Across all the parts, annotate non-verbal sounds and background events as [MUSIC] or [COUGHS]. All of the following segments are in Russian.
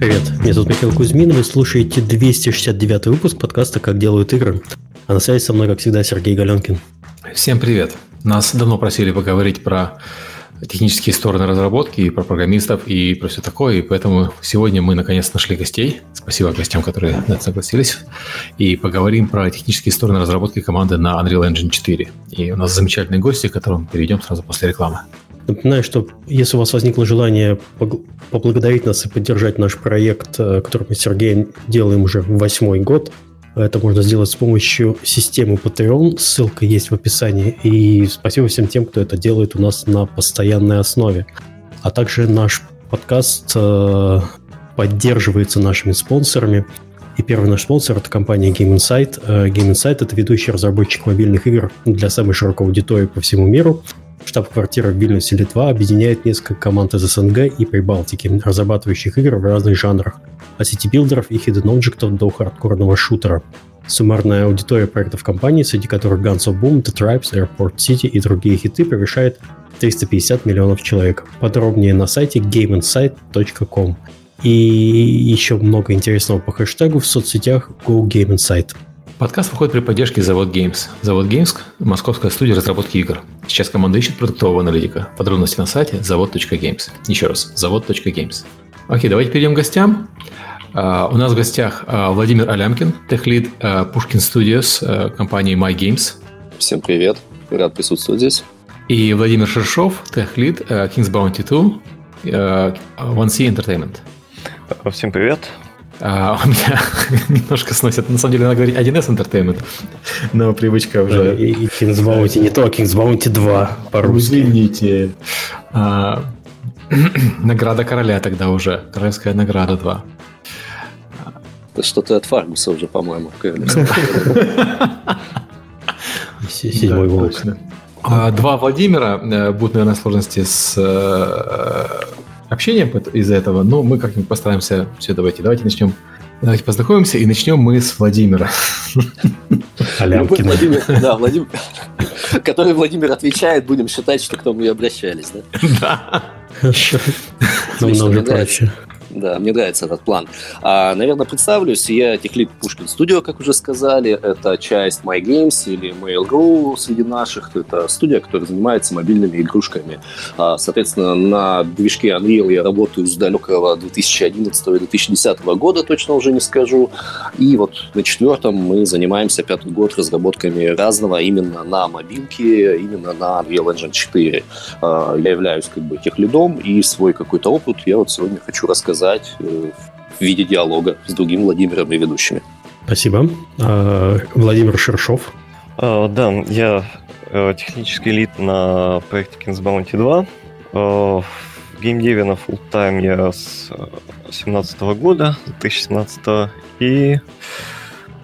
Привет, меня зовут Михаил Кузьмин, вы слушаете 269 выпуск подкаста «Как делают игры». А на связи со мной, как всегда, Сергей Галенкин. Всем привет. Нас давно просили поговорить про технические стороны разработки, и про программистов, и про все такое, и поэтому сегодня мы наконец нашли гостей. Спасибо гостям, которые на это согласились. И поговорим про технические стороны разработки команды на Unreal Engine 4. И у нас замечательные гости, к которым перейдем сразу после рекламы. Напоминаю, что если у вас возникло желание поблагодарить нас и поддержать наш проект, э, который мы с Сергеем делаем уже восьмой год, это можно сделать с помощью системы Patreon. Ссылка есть в описании. И спасибо всем тем, кто это делает у нас на постоянной основе. А также наш подкаст э, поддерживается нашими спонсорами. И первый наш спонсор – это компания Game Insight. Э, Game Insight – это ведущий разработчик мобильных игр для самой широкой аудитории по всему миру. Штаб-квартира в Вильнюсе, Литва объединяет несколько команд из СНГ и Прибалтики, разрабатывающих игры в разных жанрах, от сити-билдеров и hidden объектов до хардкорного шутера. Суммарная аудитория проектов компании, среди которых Guns of Boom, The Tribez, Airport City и другие хиты, превышает 350 миллионов человек. Подробнее на сайте gameinsight.com. И еще много интересного по хэштегу в соцсетях GoGameInsight. Подкаст выходит при поддержке Завод Games. Завод Games – московская студия разработки игр. Сейчас команда ищет продуктового аналитика. Подробности на сайте завод.games. Еще раз, завод.games. Окей, давайте перейдем к гостям. Uh, у нас в гостях uh, Владимир Алямкин, техлид uh, Pushkin Studios компании My Games. Всем привет, рад присутствовать здесь. И Владимир Шершов, техлид King's Bounty 2, uh, One C Entertainment. Всем привет, а, [LAUGHS] у меня немножко сносит, на самом деле, надо говорить 1С Entertainment, но привычка уже... И, и King's Bounty не то, а King's Bounty 2 по-русски. Извините. А, [CLEARS THROAT] награда короля тогда уже. Королевская награда 2. Это что-то от Фаргуса уже, по-моему. [LAUGHS] Седьмой волк. А, два Владимира э, будут, наверное, сложности с э, общением из-за этого, но мы как-нибудь постараемся все давайте. Давайте начнем. Давайте познакомимся и начнем мы с Владимира. [LAUGHS] Алямкина. да, Владимир, [LAUGHS] который Владимир отвечает, будем считать, что к тому и обращались, да? [LAUGHS] Да. Намного проще. Да, мне нравится этот план. А, наверное, представлюсь. Я техлит Пушкин Студио, как уже сказали. Это часть My Games или Mail.ru среди наших. Это студия, которая занимается мобильными игрушками. А, соответственно, на движке Unreal я работаю с далекого 2011-2010 года, точно уже не скажу. И вот на четвертом мы занимаемся пятый год разработками разного именно на мобилке, именно на Unreal Engine 4. А, я являюсь как бы техлидом, и свой какой-то опыт я вот сегодня хочу рассказать рассказать э, в виде диалога с другим Владимиром и ведущими. Спасибо. А, Владимир Шершов. А, да, я э, технический лид на проекте Kings Bounty 2. В геймдеве на full time я с 2017 года, 2017 и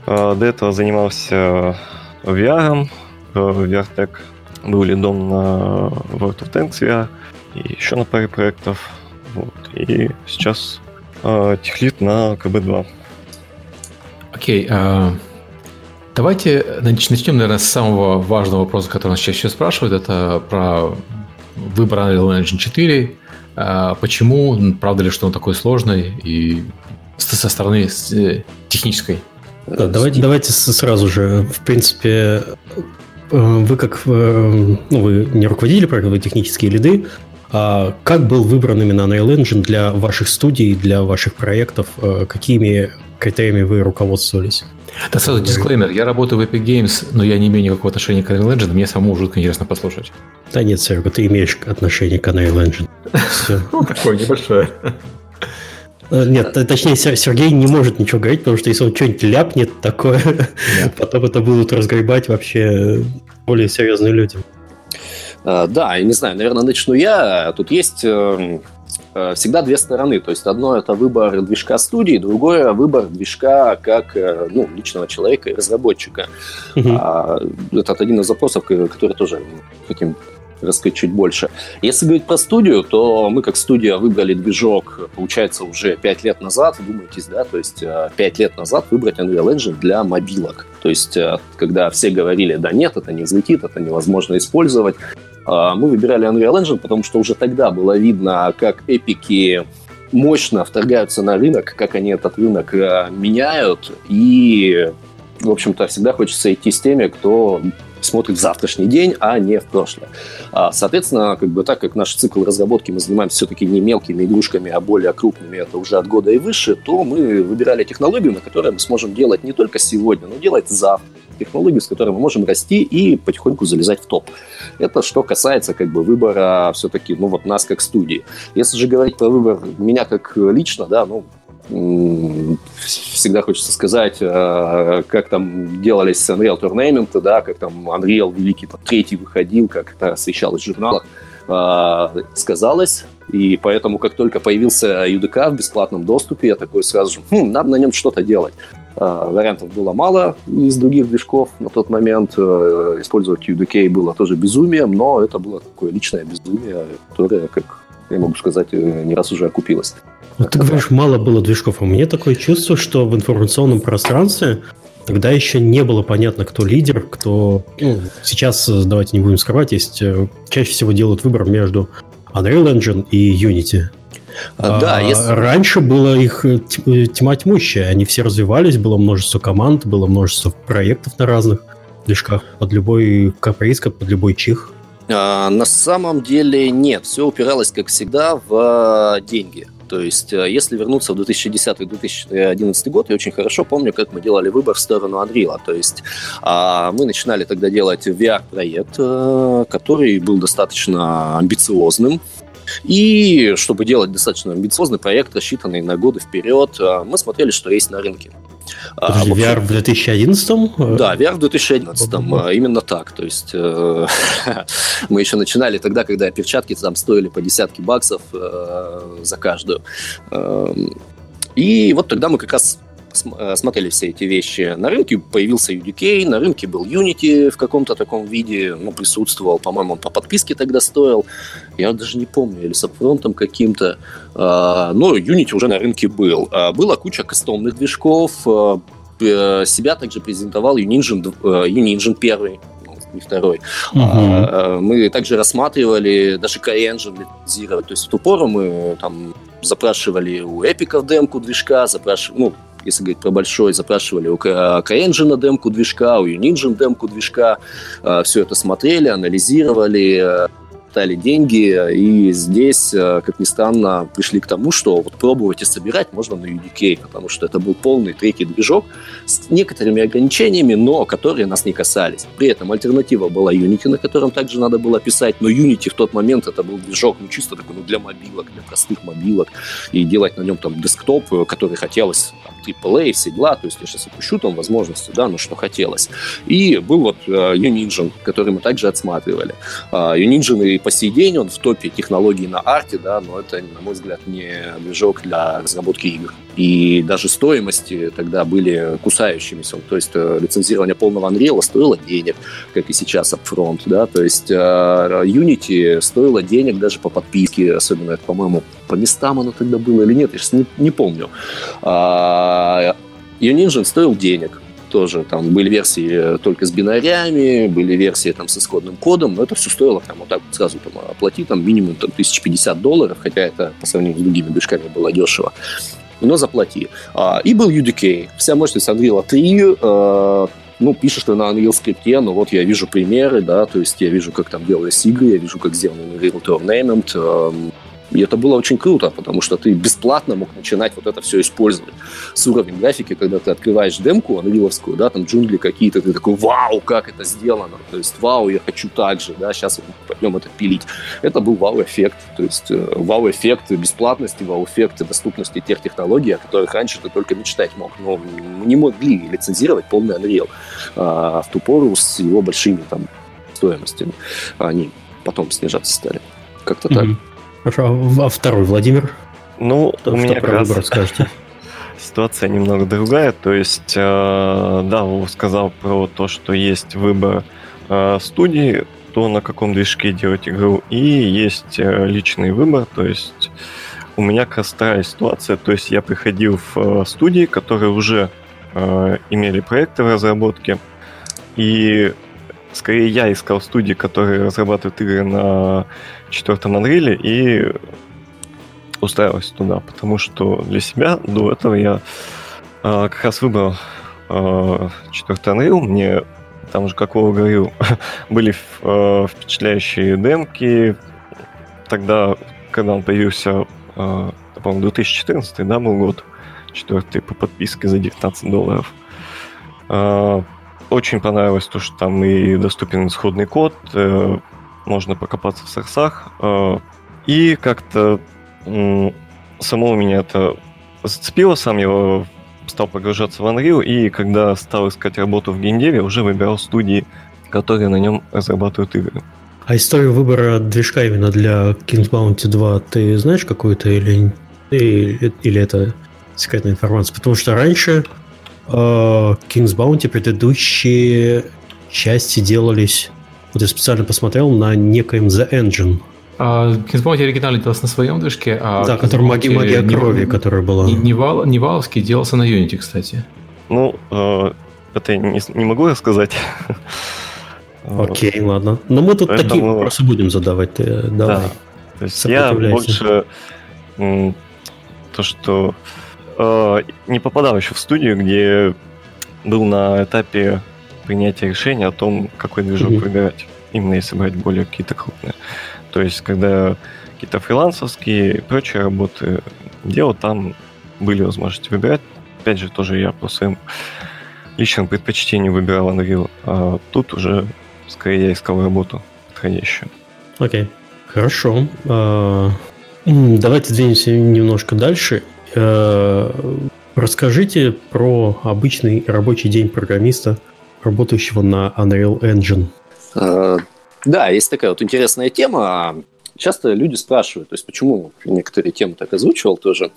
до этого занимался VR, VRTech, был лидом на World of Tanks VR и еще на паре проектов. И сейчас э, техлит на КБ-2. Окей. Okay, э, давайте начнем, наверное, с самого важного вопроса, который нас чаще спрашивают. Это про выбор Unreal Engine 4. Э, почему? Правда ли, что он такой сложный? И со стороны э, технической. Да, давайте, давайте сразу же, в принципе, э, вы как, э, ну, вы не руководитель проекта, вы технические лиды, а как был выбран именно Unreal Engine для ваших студий, для ваших проектов? Э, какими критериями вы руководствовались? Да сразу дисклеймер. Я работаю в Epic Games, но я не имею никакого отношения к Unreal Engine. Мне самому жутко интересно послушать. Да нет, Серега, ты имеешь отношение к Unreal Engine. Все. [LAUGHS] Ну, такое небольшое. Э, нет, точнее, Сергей не может ничего говорить, потому что если он что-нибудь ляпнет такое, [LAUGHS] потом это будут разгребать вообще более серьезные люди. Э, да, я не знаю, наверное, начну я. Тут есть э, э, всегда две стороны. То есть одно это выбор движка студии, другое выбор движка как ну, личного человека и разработчика. Mm-hmm. Это один из запросов, который тоже хотим рассказать чуть больше. Если говорить про студию, то мы как студия выбрали движок, получается, уже 5 лет назад, думаетесь, да, то есть 5 лет назад выбрать Unreal Engine для мобилок. То есть, когда все говорили, да нет, это не взлетит, это невозможно использовать, мы выбирали Unreal Engine, потому что уже тогда было видно, как эпики мощно вторгаются на рынок, как они этот рынок э, меняют. И, в общем-то, всегда хочется идти с теми, кто смотрит в завтрашний день, а не в прошлое. А, соответственно, как бы так как наш цикл разработки мы занимаемся все-таки не мелкими игрушками, а более крупными, это уже от года и выше, то мы выбирали технологию, на которой мы сможем делать не только сегодня, но делать завтра технологию, с которой мы можем расти и потихоньку залезать в топ. Это что касается как бы выбора все-таки, ну вот нас как студии. Если же говорить про выбор меня как лично, да, ну всегда хочется сказать, э, как там делались Unreal Tournament, да, как там Unreal Великий там, третий выходил, как это освещалось в журналах, э, сказалось. И поэтому, как только появился UDK в бесплатном доступе, я такой сразу же, хм, надо на нем что-то делать. Э, вариантов было мало из других движков на тот момент. Использовать UDK было тоже безумием, но это было такое личное безумие, которое, как я могу сказать, не раз уже окупилось. Ну, ты говоришь, мало было движков. А у меня такое чувство, что в информационном пространстве тогда еще не было понятно, кто лидер, кто... Ну, сейчас, давайте не будем скрывать, есть... Э, чаще всего делают выбор между Unreal Engine и Unity. А, да, если... Раньше было их э, э, тьма тьмущая. Они все развивались, было множество команд, было множество проектов на разных движках под любой каприз, под любой чих. А, на самом деле нет. Все упиралось, как всегда, в деньги. То есть, э, если вернуться в 2010-2011 год, я очень хорошо помню, как мы делали выбор в сторону Unreal. То есть, а, мы начинали тогда делать VR-проект, э, который был достаточно амбициозным. И чтобы делать достаточно амбициозный проект, рассчитанный на годы вперед, э, мы смотрели, что есть на рынке. Подожди, а, VR в 2011? Да, VR в 2011, а, именно так. То есть э, [LAUGHS] мы еще начинали тогда, когда перчатки там стоили по десятки баксов э, за каждую. Э, и вот тогда мы как раз смотрели все эти вещи. На рынке появился UDK, на рынке был Unity в каком-то таком виде, ну, присутствовал, по-моему, он по подписке тогда стоил. Я даже не помню, или с апфронтом каким-то. А, но Unity уже на рынке был. А, была куча кастомных движков, а, себя также презентовал Uningine, Uningine 1, не второй. Uh-huh. Мы также рассматривали даже CryEngine лицензировать. То есть в ту пору мы там запрашивали у эпиков демку движка, запрашивали, ну, если говорить про большой, запрашивали у CryEngine демку движка, у Unigine демку движка, а, все это смотрели, анализировали, считали деньги, и здесь, э, как ни странно, пришли к тому, что вот пробовать и собирать можно на UDK, потому что это был полный треки движок с некоторыми ограничениями, но которые нас не касались. При этом альтернатива была Unity, на котором также надо было писать, но Unity в тот момент это был движок, ну, чисто такой, ну, для мобилок, для простых мобилок, и делать на нем там десктоп, э, который хотелось, там, AAA, все дела, то есть я сейчас опущу там возможности, да, но что хотелось. И был вот uh, Unigine, который мы также отсматривали. Uh, Unigine и по сей день он в топе технологий на арте, да, но это, на мой взгляд, не движок для разработки игр. И даже стоимости тогда были кусающимися. То есть э, лицензирование полного Unreal стоило денег, как и сейчас upfront, да, то есть э, Unity стоило денег даже по подписке, особенно по-моему, по местам оно тогда было или нет, я сейчас не, не помню. А, Unigine стоил денег, тоже там были версии только с бинарями, были версии там с исходным кодом, но это все стоило там вот так вот сразу там оплати там минимум там 1050 долларов, хотя это по сравнению с другими движками было дешево. Но заплати. А, и был UDK. Вся мощность Unreal 3 а, ну, пишешь ты на Unreal скрипте, но вот я вижу примеры, да, то есть я вижу, как там делались игры, я вижу, как сделан Unreal Tournament, и это было очень круто, потому что ты бесплатно мог начинать вот это все использовать. С уровнем графики, когда ты открываешь демку анриловскую, да, там джунгли какие-то, ты такой, вау, как это сделано. То есть, вау, я хочу так же, да, сейчас пойдем это пилить. Это был вау-эффект. То есть, э, вау-эффект бесплатности, вау-эффект доступности тех технологий, о которых раньше ты только мечтать мог. Но не могли лицензировать полный Unreal а, в ту пору с его большими там стоимостями. Они потом снижаться стали. Как-то mm-hmm. так. Хорошо, а второй Владимир? Ну, что, у меня про выбор скажете? [LAUGHS] Ситуация немного другая, то есть, э, да, Вов сказал про то, что есть выбор э, студии, то на каком движке делать игру, и есть э, личный выбор, то есть у меня как раз вторая ситуация, то есть я приходил в э, студии, которые уже э, имели проекты в разработке, и скорее я искал студии, которые разрабатывают игры на четвертом Unreal, и устраиваться туда, потому что для себя до этого я э, как раз выбрал э, четвертый Unreal. Мне там же, как Вова говорил, [LAUGHS] были э, впечатляющие демки. Тогда, когда он появился, э, по-моему, 2014, да, был год, четвертый по подписке за 19 долларов. Э, очень понравилось то, что там и доступен исходный код, э, можно покопаться в сорсах. Э, и как-то э, само меня это зацепило, сам его стал погружаться в Unreal, и когда стал искать работу в геймдеве, уже выбирал студии, которые на нем разрабатывают игры. А историю выбора движка именно для King's Bounty 2 ты знаешь какую-то или, или, или это секретная информация? Потому что раньше э, King's Bounty предыдущие части делались, вот я специально посмотрел, на некоем The Engine – а Кинсбаунти оригинально делался на своем движке, а да, который магия, магия крови, не, которая была. Не, не, Вал, не Валовский делался на Unity, кстати. Ну, э, это я не, не могу рассказать. [LAUGHS] Окей, ладно. Но мы тут Поэтому... такие вопросы будем задавать. Ты, э, давай. Да. То есть я больше то, что э, не попадал еще в студию, где был на этапе принятия решения о том, какой движок mm-hmm. выбирать. Именно если брать более какие-то крупные. То есть, когда какие-то фрилансовские и прочие работы делал, там были возможности выбирать. Опять же, тоже я по своим личным предпочтениям выбирал Unreal, а тут уже скорее я искал работу подходящую. Окей, okay. хорошо. Uh, давайте двинемся немножко дальше. Uh, расскажите про обычный рабочий день программиста, работающего на Unreal Engine. Uh, да, есть такая вот интересная тема. Часто люди спрашивают, то есть почему некоторые темы так озвучивал тоже,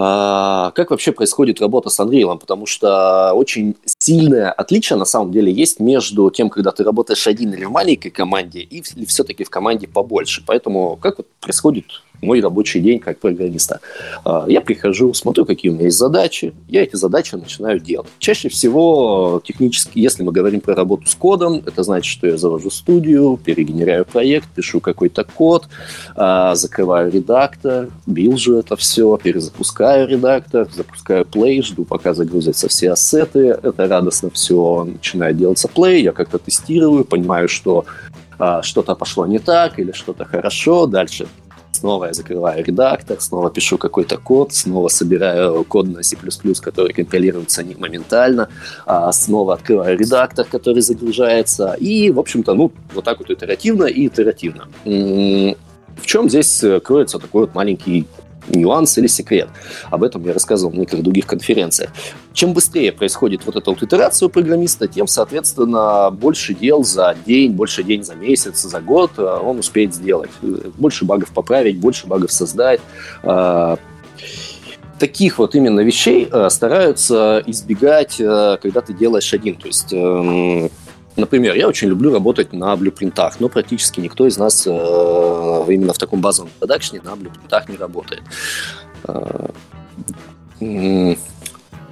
а, как вообще происходит работа с Unreal, потому что очень сильное отличие на самом деле есть между тем, когда ты работаешь один или в маленькой команде, и все-таки в команде побольше. Поэтому как вот происходит мой рабочий день как программиста. А, я прихожу, смотрю, какие у меня есть задачи, я эти задачи начинаю делать. Чаще всего технически, если мы говорим про работу с кодом, это значит, что я завожу студию, перегенеряю проект, пишу какой-то код, а, закрываю редактор, билжу это все, перезапускаю редактор, запускаю плей, жду, пока загрузятся все ассеты, это радостно все начинает делаться плей, я как-то тестирую, понимаю, что а, что-то пошло не так или что-то хорошо, дальше снова я закрываю редактор, снова пишу какой-то код, снова собираю код на C++, который компилируется не моментально, а снова открываю редактор, который загружается, и, в общем-то, ну, вот так вот итеративно и итеративно. В чем здесь кроется такой вот маленький нюанс или секрет. Об этом я рассказывал на некоторых других конференциях. Чем быстрее происходит вот эта вот итерация у программиста, тем, соответственно, больше дел за день, больше день за месяц, за год э, он успеет сделать. Больше багов поправить, больше багов создать э, таких вот именно вещей э, стараются избегать, когда ты делаешь один. То есть эм, Например, я очень люблю работать на блюпринтах, но практически никто из нас э, именно в таком базовом продакшне на блюпринтах не работает.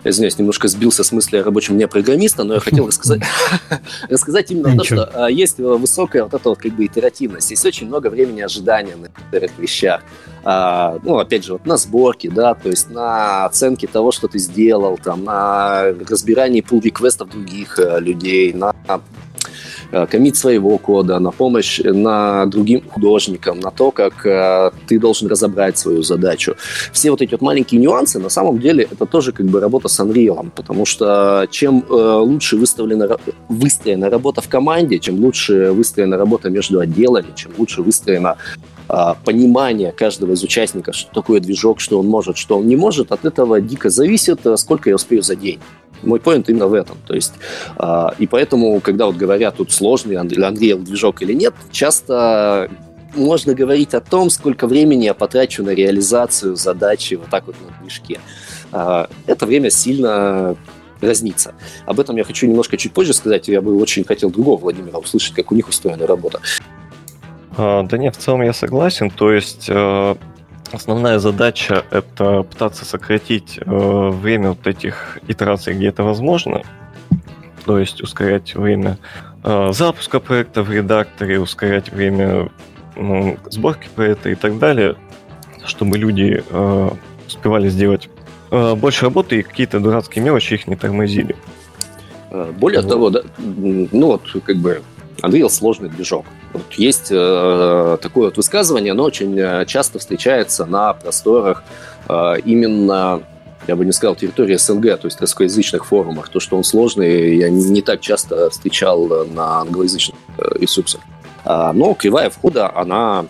Э, извиняюсь, немножко сбился с мысли о рабочем дне программиста, но я хотел [LAUGHS] рассказать, [LAUGHS] рассказать именно то, что а, есть высокая вот эта вот как бы итеративность, есть очень много времени ожидания на некоторых вещах. А, ну, опять же, вот на сборке, да, то есть на оценке того, что ты сделал, там, на разбирании pull-реквестов других э, людей, на Э, комит своего кода, на помощь на другим художникам, на то, как э, ты должен разобрать свою задачу. Все вот эти вот маленькие нюансы, на самом деле, это тоже как бы работа с Unreal, потому что чем э, лучше выставлена, выстроена работа в команде, чем лучше выстроена работа между отделами, чем лучше выстроена понимание каждого из участников, что такое движок, что он может, что он не может, от этого дико зависит, сколько я успею за день. Мой поинт именно в этом. То есть, э, и поэтому, когда вот говорят, тут сложный Unreal движок или нет, часто можно говорить о том, сколько времени я потрачу на реализацию задачи вот так вот на движке. Э, это время сильно разнится. Об этом я хочу немножко чуть позже сказать. Я бы очень хотел другого Владимира услышать, как у них устроена работа. А, да нет, в целом я согласен. То есть э, Основная задача — это пытаться сократить э, время вот этих итераций, где это возможно, то есть ускорять время э, запуска проекта в редакторе, ускорять время ну, сборки проекта и так далее. чтобы люди э, успевали сделать э, больше работы и какие-то дурацкие мелочи их не тормозили. Э, более вот. того, да, ну вот как бы Unreal сложный движок. Вот есть э, такое вот высказывание, оно очень э, часто встречается на просторах э, именно я бы не сказал, территории СНГ, то есть русскоязычных форумах. То, что он сложный, я не так часто встречал на англоязычных э, ресурсах. А, но кривая входа, она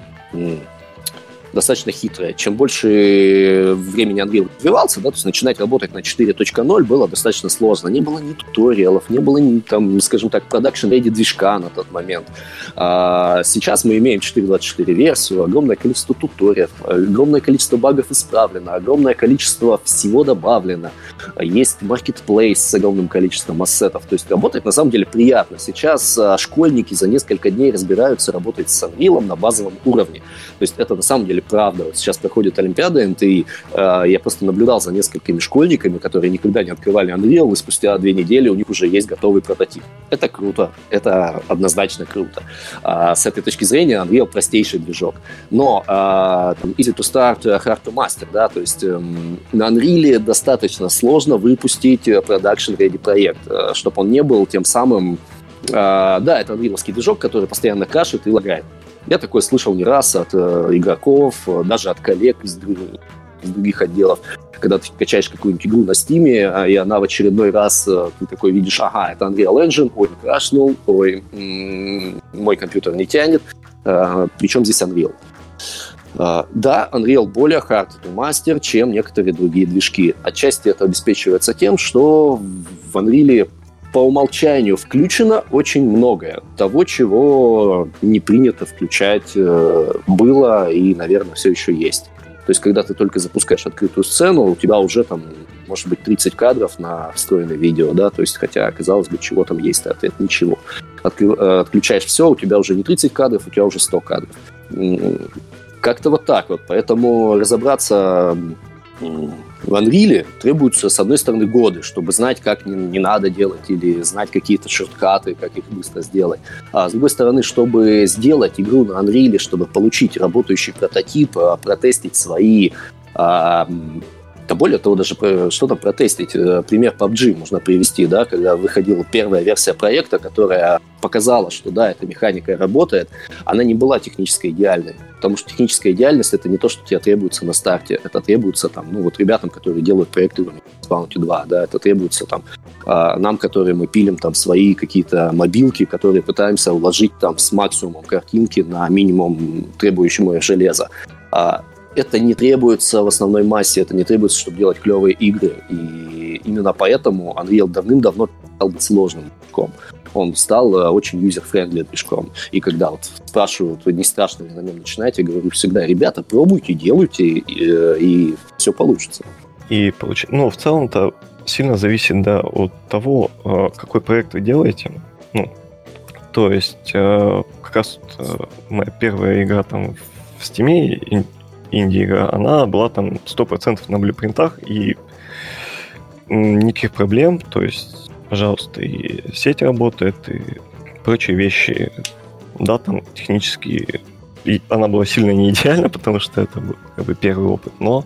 достаточно хитрая. Чем больше времени Unreal развивался, да, то есть начинать работать на 4.0 было достаточно сложно. Не было ни туториалов, не было ни, там, скажем так, production ready движка на тот момент. А сейчас мы имеем 4.24 версию, огромное количество туториалов, огромное количество багов исправлено, огромное количество всего добавлено. Есть marketplace с огромным количеством ассетов. То есть работать на самом деле приятно. Сейчас а, школьники за несколько дней разбираются работать с Unreal на базовом уровне. То есть это на самом деле правда. Вот сейчас проходит Олимпиада НТИ, э, я просто наблюдал за несколькими школьниками, которые никогда не открывали Unreal, и спустя две недели у них уже есть готовый прототип. Это круто, это однозначно круто. А, с этой точки зрения Unreal простейший движок. Но а, там, easy to start, hard to master, да, то есть эм, на Unreal достаточно сложно выпустить production ready проект, э, чтобы он не был тем самым Uh, да, это анриловский движок, который постоянно кашет и лагает. Я такое слышал не раз от э, игроков, э, даже от коллег из, из других отделов. Когда ты качаешь какую-нибудь игру на Стиме, а, и она в очередной раз, э, ты такой видишь, ага, это Unreal Engine, ой, крашнул, ой, мой компьютер не тянет, причем здесь Unreal. Да, Unreal более hard to master, чем некоторые другие движки. Отчасти это обеспечивается тем, что в Unreal по умолчанию включено очень многое. Того, чего не принято включать э, было и, наверное, все еще есть. То есть, когда ты только запускаешь открытую сцену, у тебя уже там, может быть, 30 кадров на встроенное видео, да, то есть, хотя, казалось бы, чего там есть, ответ ничего. Э, отключаешь все, у тебя уже не 30 кадров, у тебя уже 100 кадров. Как-то вот так вот. Поэтому разобраться в Unreal требуются, с одной стороны, годы, чтобы знать, как не, не надо делать, или знать какие-то шорткаты, как их быстро сделать. А с другой стороны, чтобы сделать игру на Unreal, чтобы получить работающий прототип, а, протестить свои а, да более того, даже что-то протестить. Э, пример PUBG можно привести, да, когда выходила первая версия проекта, которая показала, что да, эта механика работает, она не была технически идеальной. Потому что техническая идеальность это не то, что тебе требуется на старте, это требуется там, ну вот ребятам, которые делают проекты в Bounty 2, да, это требуется там а, нам, которые мы пилим там свои какие-то мобилки, которые пытаемся уложить там с максимумом картинки на минимум требующему железа. Это не требуется в основной массе, это не требуется, чтобы делать клевые игры. И именно поэтому Unreal давным-давно стал сложным движком. Он стал э, очень user-friendly движком. И когда вот спрашивают, не страшно ли на нем начинать, я говорю всегда, ребята, пробуйте, делайте, и, э, и все получится. И получ... ну, в целом-то сильно зависит да, от того, э, какой проект вы делаете. Ну, то есть, как раз моя первая игра там в Steam инди-игра, она была там 100% на блюпринтах, и никаких проблем, то есть, пожалуйста, и сеть работает, и прочие вещи, да, там технически и она была сильно не идеальна, [LAUGHS] потому что это был как бы первый опыт, но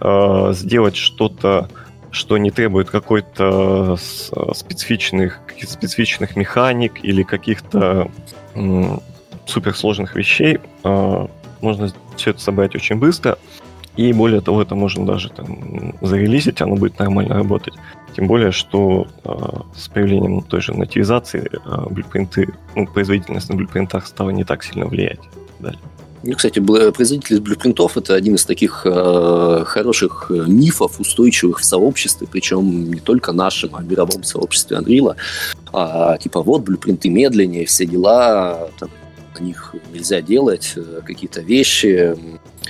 э, сделать что-то, что не требует какой-то специфичных, специфичных механик или каких-то э, суперсложных вещей, э, можно все это собрать очень быстро. И более того, это можно даже там зарелизить, оно будет нормально работать. Тем более, что э, с появлением той же нативизации э, блюпринты, ну, производительность на блюпринтах стала не так сильно влиять. Далее. Ну, кстати, производительность блюпринтов – это один из таких э, хороших мифов, устойчивых в сообществе, причем не только нашем, а мировом сообществе Unreal. А, типа вот, блюпринты медленнее, все дела, там, на них нельзя делать э, какие-то вещи.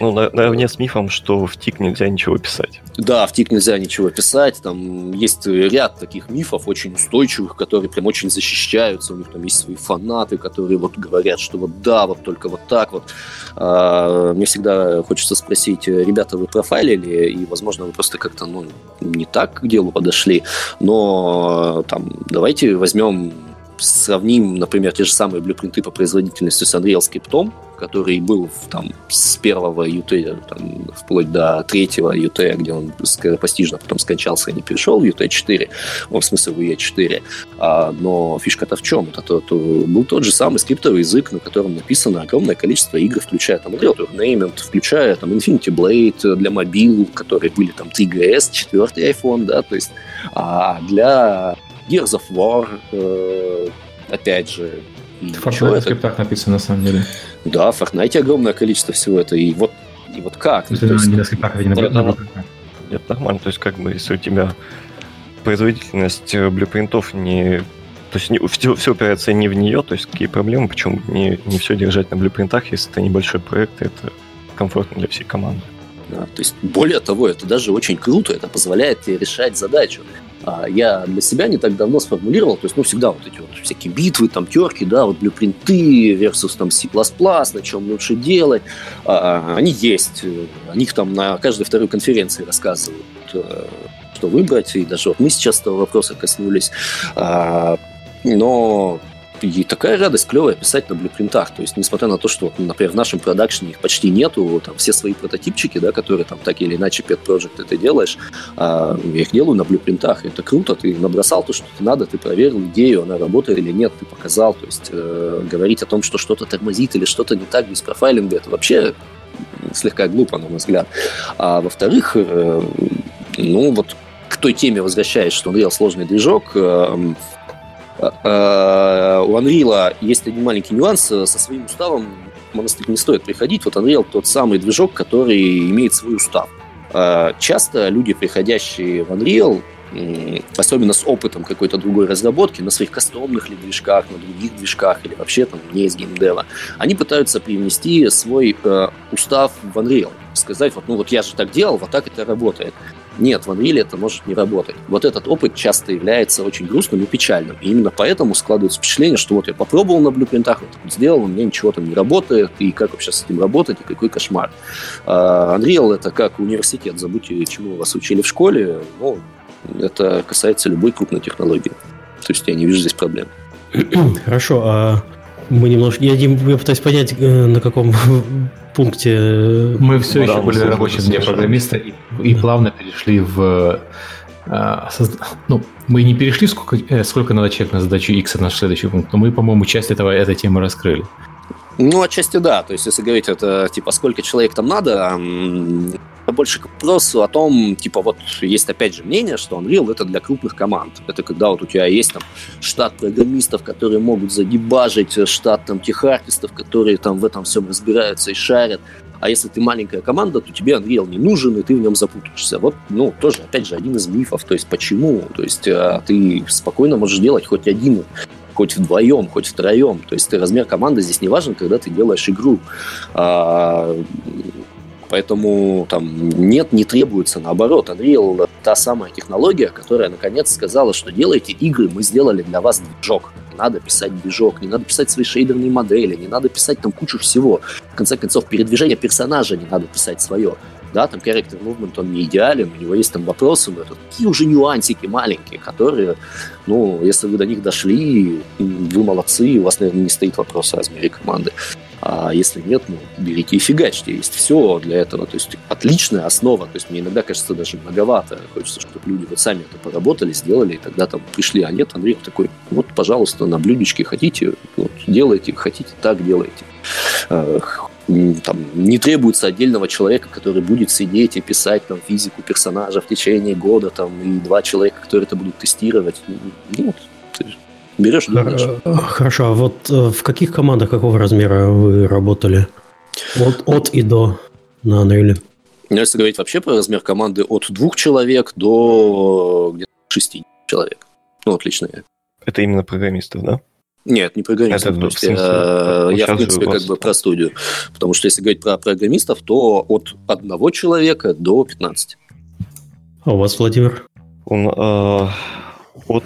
Ну, наравне с мифом, что в ТИК нельзя ничего писать. Да, в ТИК нельзя ничего писать. Там есть ряд таких мифов очень устойчивых, которые прям очень защищаются. У них там есть свои фанаты, которые вот говорят, что вот да, вот только вот так вот. А, мне всегда хочется спросить, ребята, вы профайлили, и, возможно, вы просто как-то, ну, не так к делу подошли, но там давайте возьмем сравним, например, те же самые блюпринты по производительности с Unreal Script, который был там с первого UT, там, вплоть до третьего UT, где он скоропостижно потом скончался и не перешел в UT4, в смысле в UE4. А, но фишка-то в чем? Это то, то, был тот же самый скриптовый язык, на котором написано огромное количество игр, включая там Unreal Tournament, включая там Infinity Blade для мобил, которые были там 3GS, четвертый iPhone, да, то есть а для Gears of War, э, опять же, и в Fortnite скриптах написано на самом деле. Да, в Fortnite огромное количество всего это. И вот, и вот как? Это есть, не на скриптах, а на Нет, нормально. То есть, как бы, если у тебя производительность э, блюпринтов не... То есть не, все, все упирается не в нее, то есть какие проблемы, почему не, не все держать на блюпринтах, если это небольшой проект, это комфортно для всей команды. Да, то есть, более того, это даже очень круто, это позволяет тебе решать задачу. А, я для себя не так давно сформулировал, то есть, ну, всегда вот эти вот всякие битвы, там, терки, да, вот блюпринты versus там C++, на чем лучше делать, а, они есть, о них там на каждой второй конференции рассказывают, э, что выбрать, и даже вот мы сейчас этого вопроса коснулись, а, но и такая радость клевая писать на блюпринтах. То есть, несмотря на то, что, например, в нашем продакшене их почти нету, там все свои прототипчики, да, которые там так или иначе Pet Project ты делаешь, а, я их делаю на блюпринтах. Это круто, ты набросал то, что надо, ты проверил идею, она работает или нет, ты показал. То есть, э, говорить о том, что что-то тормозит или что-то не так без профайлинга, это вообще слегка глупо, на мой взгляд. А во-вторых, э, ну вот к той теме возвращаясь, что Unreal сложный движок, Э, у Unreal есть один маленький нюанс. Э, со своим уставом монастырь не стоит приходить. Вот Unreal тот самый движок, который имеет свой устав. Э, часто люди, приходящие в Unreal, особенно с опытом какой-то другой разработки, на своих кастомных ли движках, на других движках или вообще там не из геймдева, они пытаются привнести свой э, устав в Unreal. Сказать, вот, ну вот я же так делал, вот так это работает. Нет, в Unreal это может не работать. Вот этот опыт часто является очень грустным и печальным. И именно поэтому складывается впечатление, что вот я попробовал на блюпринтах, вот сделал, у меня ничего там не работает, и как вообще с этим работать, и какой кошмар. Uh, Unreal это как университет, забудьте, чему вас учили в школе, ну, это касается любой крупной технологии. То есть я не вижу здесь проблем. Хорошо, а мы немножко... Я, я пытаюсь понять, э, на каком [LAUGHS] пункте... Э, мы все еще были рабочим дня программиста и, и плавно перешли в... А, ну, мы не перешли, сколько, э, сколько надо человек на задачу X, это наш следующий пункт, но мы, по-моему, часть этого, этой темы раскрыли. Ну, отчасти да. То есть, если говорить, это типа сколько человек там надо, больше к вопросу о том, типа, вот есть опять же мнение, что Unreal это для крупных команд. Это когда вот у тебя есть там штат программистов, которые могут задебажить, штат там техартистов, которые там в этом всем разбираются и шарят. А если ты маленькая команда, то тебе Unreal не нужен, и ты в нем запутаешься. Вот, ну, тоже, опять же, один из мифов. То есть, почему? То есть, а, ты спокойно можешь делать хоть один хоть вдвоем, хоть втроем. То есть размер команды здесь не важен, когда ты делаешь игру. А, Поэтому там нет, не требуется, наоборот. Unreal – та самая технология, которая наконец сказала, что делайте игры, мы сделали для вас движок. Надо писать движок, не надо писать свои шейдерные модели, не надо писать там кучу всего. В конце концов, передвижение персонажа не надо писать свое. Да, там character movement, он не идеален, у него есть там вопросы, но это такие уже нюансики маленькие, которые, ну, если вы до них дошли, вы молодцы, у вас, наверное, не стоит вопрос о размере команды. А если нет, ну, берите и фигачьте. Есть все для этого. То есть отличная основа. То есть мне иногда кажется даже многовато. Хочется, чтобы люди вот сами это поработали, сделали, и тогда там пришли. А нет, Андрей такой, вот, пожалуйста, на блюдечке хотите, вот, делайте, хотите, так делайте. Там, не требуется отдельного человека, который будет сидеть и писать там, физику персонажа в течение года, там, и два человека, которые это будут тестировать. Нет, Берешь, делаешь. Хорошо, а вот э, в каких командах какого размера вы работали? От, от и до на Unreal? Ну, если говорить вообще про размер команды от двух человек до где-то шести человек. Ну, отлично. Это именно программистов, да? Нет, не программистов. Это, то есть, смысле, я, я в принципе, как бы про студию. Потому что если говорить про программистов, то от одного человека до 15. А у вас, Владимир? Он э, от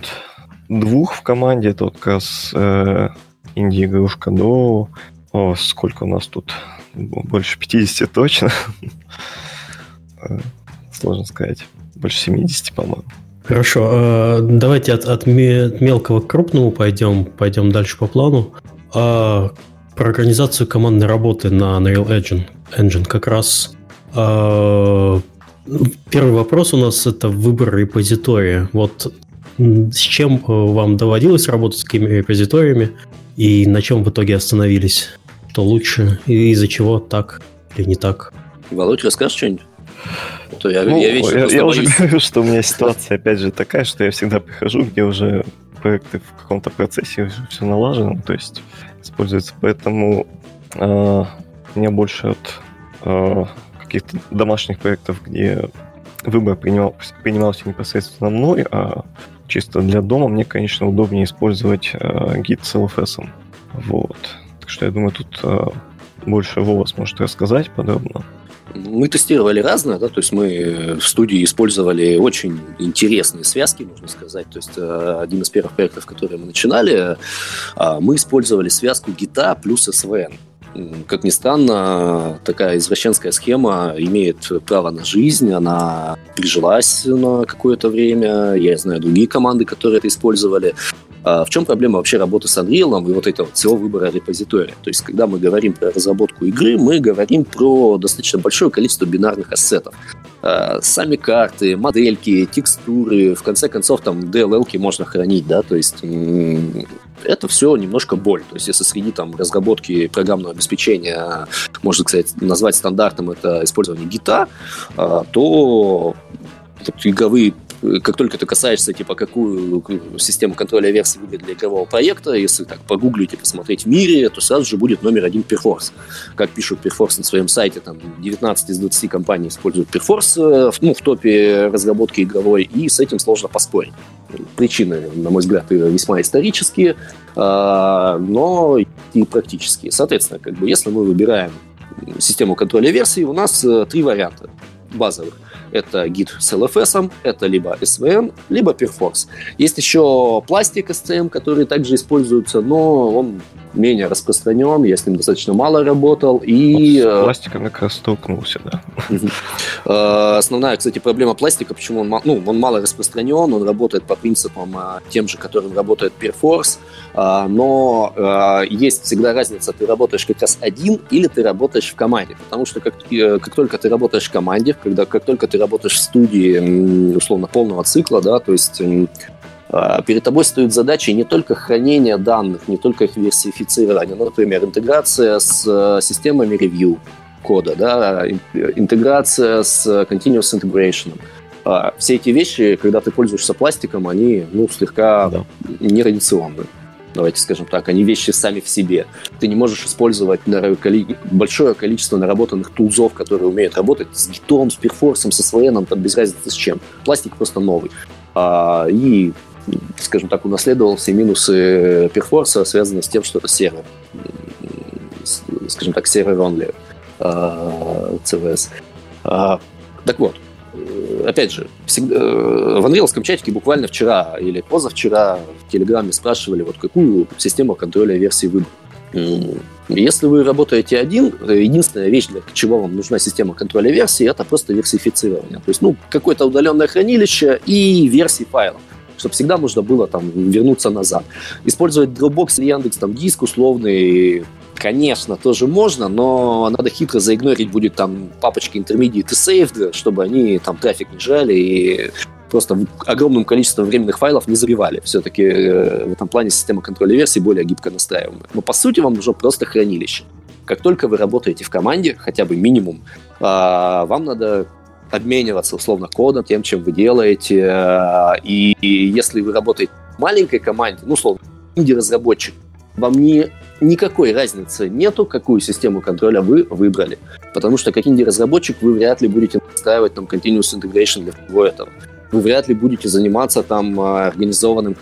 двух в команде, это вот как раз э, инди-игрушка до... О, сколько у нас тут? Больше 50 точно. [LAUGHS] Э, сложно сказать. Больше 70, по-моему. Хорошо, э, давайте от, от мелкого к крупному пойдем, пойдем дальше по плану. А, про организацию командной работы на Unreal Engine, Engine как раз а, первый вопрос у нас это выбор репозитория. Вот с чем э, вам доводилось работать, с какими репозиториями, и на чем в итоге остановились? Что лучше, и из-за чего так или не так? Володь, расскажешь что-нибудь? То я, ну, я, я, я уже [LAUGHS] говорю, что у меня ситуация опять же такая, что я всегда прихожу, где уже проекты в каком-то процессе уже все налажено, то есть используется, поэтому э, меня больше от э, каких-то домашних проектов, где выбор принимал, принимался непосредственно мной, а чисто для дома мне, конечно, удобнее использовать э, гид с LFS. Вот. Так что я думаю, тут э, больше Вова сможет рассказать подробно. Мы тестировали разное, да, то есть мы в студии использовали очень интересные связки, можно сказать. То есть э, один из первых проектов, которые мы начинали, э, мы использовали связку гита плюс SVN. Как ни странно, такая извращенская схема имеет право на жизнь, она прижилась на какое-то время. Я знаю другие команды, которые это использовали. А в чем проблема вообще работы с Unreal и вот этого всего выбора репозитория? То есть, когда мы говорим про разработку игры, мы говорим про достаточно большое количество бинарных ассетов. А, сами карты, модельки, текстуры, в конце концов, там DLL-ки можно хранить, да, то есть это все немножко боль. То есть, если среди там разработки программного обеспечения можно, кстати, назвать стандартом это использование гита, а, то игровые как только ты касаешься, типа, какую систему контроля версии выбрать для игрового проекта, если так погуглить и посмотреть в мире, то сразу же будет номер один Perforce. Как пишут Perforce на своем сайте, там 19 из 20 компаний используют Perforce э, ну, в топе разработки игровой, и с этим сложно поспорить. Причины, на мой взгляд, весьма исторические, а, но и практические. Соответственно, как бы, если мы выбираем систему контроля версий, у нас э, три варианта базовых – это гид с LFS, это либо SVN, либо Perforce. Есть еще пластик SCM, который также используется, но он менее распространен, я с ним достаточно мало работал. И... Вот с э, пластиком как раз столкнулся, да. Э, основная, кстати, проблема пластика, почему он, ну, он мало распространен, он работает по принципам э, тем же, которым работает Perforce, но есть всегда разница, ты работаешь как раз один или ты работаешь в команде, потому что как, как только ты работаешь в команде, когда, как только ты работаешь в студии, условно, полного цикла, да, то есть перед тобой стоит задача не только хранения данных, не только их версифицирования, но, например, интеграция с э, системами ревью кода, да, интеграция с continuous integration. А, все эти вещи, когда ты пользуешься пластиком, они ну, слегка да. нетрадиционны. Давайте скажем так, они вещи сами в себе. Ты не можешь использовать большое количество наработанных тулзов, которые умеют работать с гитом, с перфорсом, со SVN, там без разницы с чем. Пластик просто новый. А, и скажем так, унаследовал все минусы перфорса, связанные с тем, что это сервер. Скажем так, сервер only CVS. Так вот, опять же, всегда, э, в анриловском чатике буквально вчера или позавчера в Телеграме спрашивали, вот какую систему контроля версии выбрать. Если вы работаете один, единственная вещь, для чего вам нужна система контроля версии, это просто версифицирование. То есть, ну, какое-то удаленное хранилище и версии файлов чтобы всегда можно было там вернуться назад. Использовать Dropbox или Яндекс там диск условный, конечно, тоже можно, но надо хитро заигнорить будет там папочки Intermediate и Saved, чтобы они там трафик не жали и просто огромным количеством временных файлов не забивали. Все-таки э, в этом плане система контроля версий более гибко настраиваемая. Но по сути вам нужно просто хранилище. Как только вы работаете в команде, хотя бы минимум, а, вам надо обмениваться условно кодом, тем, чем вы делаете. Э, и, если вы работаете в маленькой команде, ну, условно, инди-разработчик, вам не, никакой разницы нету, какую систему контроля вы выбрали. Потому что как инди-разработчик вы вряд ли будете настраивать там continuous integration для всего этого. Вы вряд ли будете заниматься там э, организованным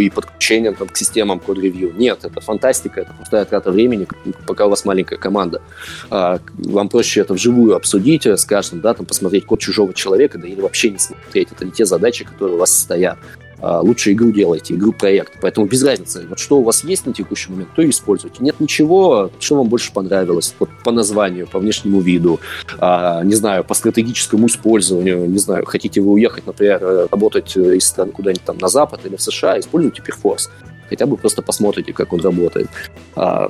и подключением там, к системам код-ревью. Нет, это фантастика, это пустая трата времени, пока у вас маленькая команда. А, вам проще это вживую обсудить с каждым, да, там, посмотреть код чужого человека, да или вообще не смотреть. Это не те задачи, которые у вас стоят. А, лучше игру делайте, игру-проект. Поэтому без разницы, вот что у вас есть на текущий момент, то и используйте. Нет ничего, что вам больше понравилось, вот по названию, по внешнему виду, а, не знаю, по стратегическому использованию, не знаю, хотите вы уехать, например, работать из стран куда-нибудь там на Запад или в США, используйте Perforce. Хотя бы просто посмотрите, как он работает. А,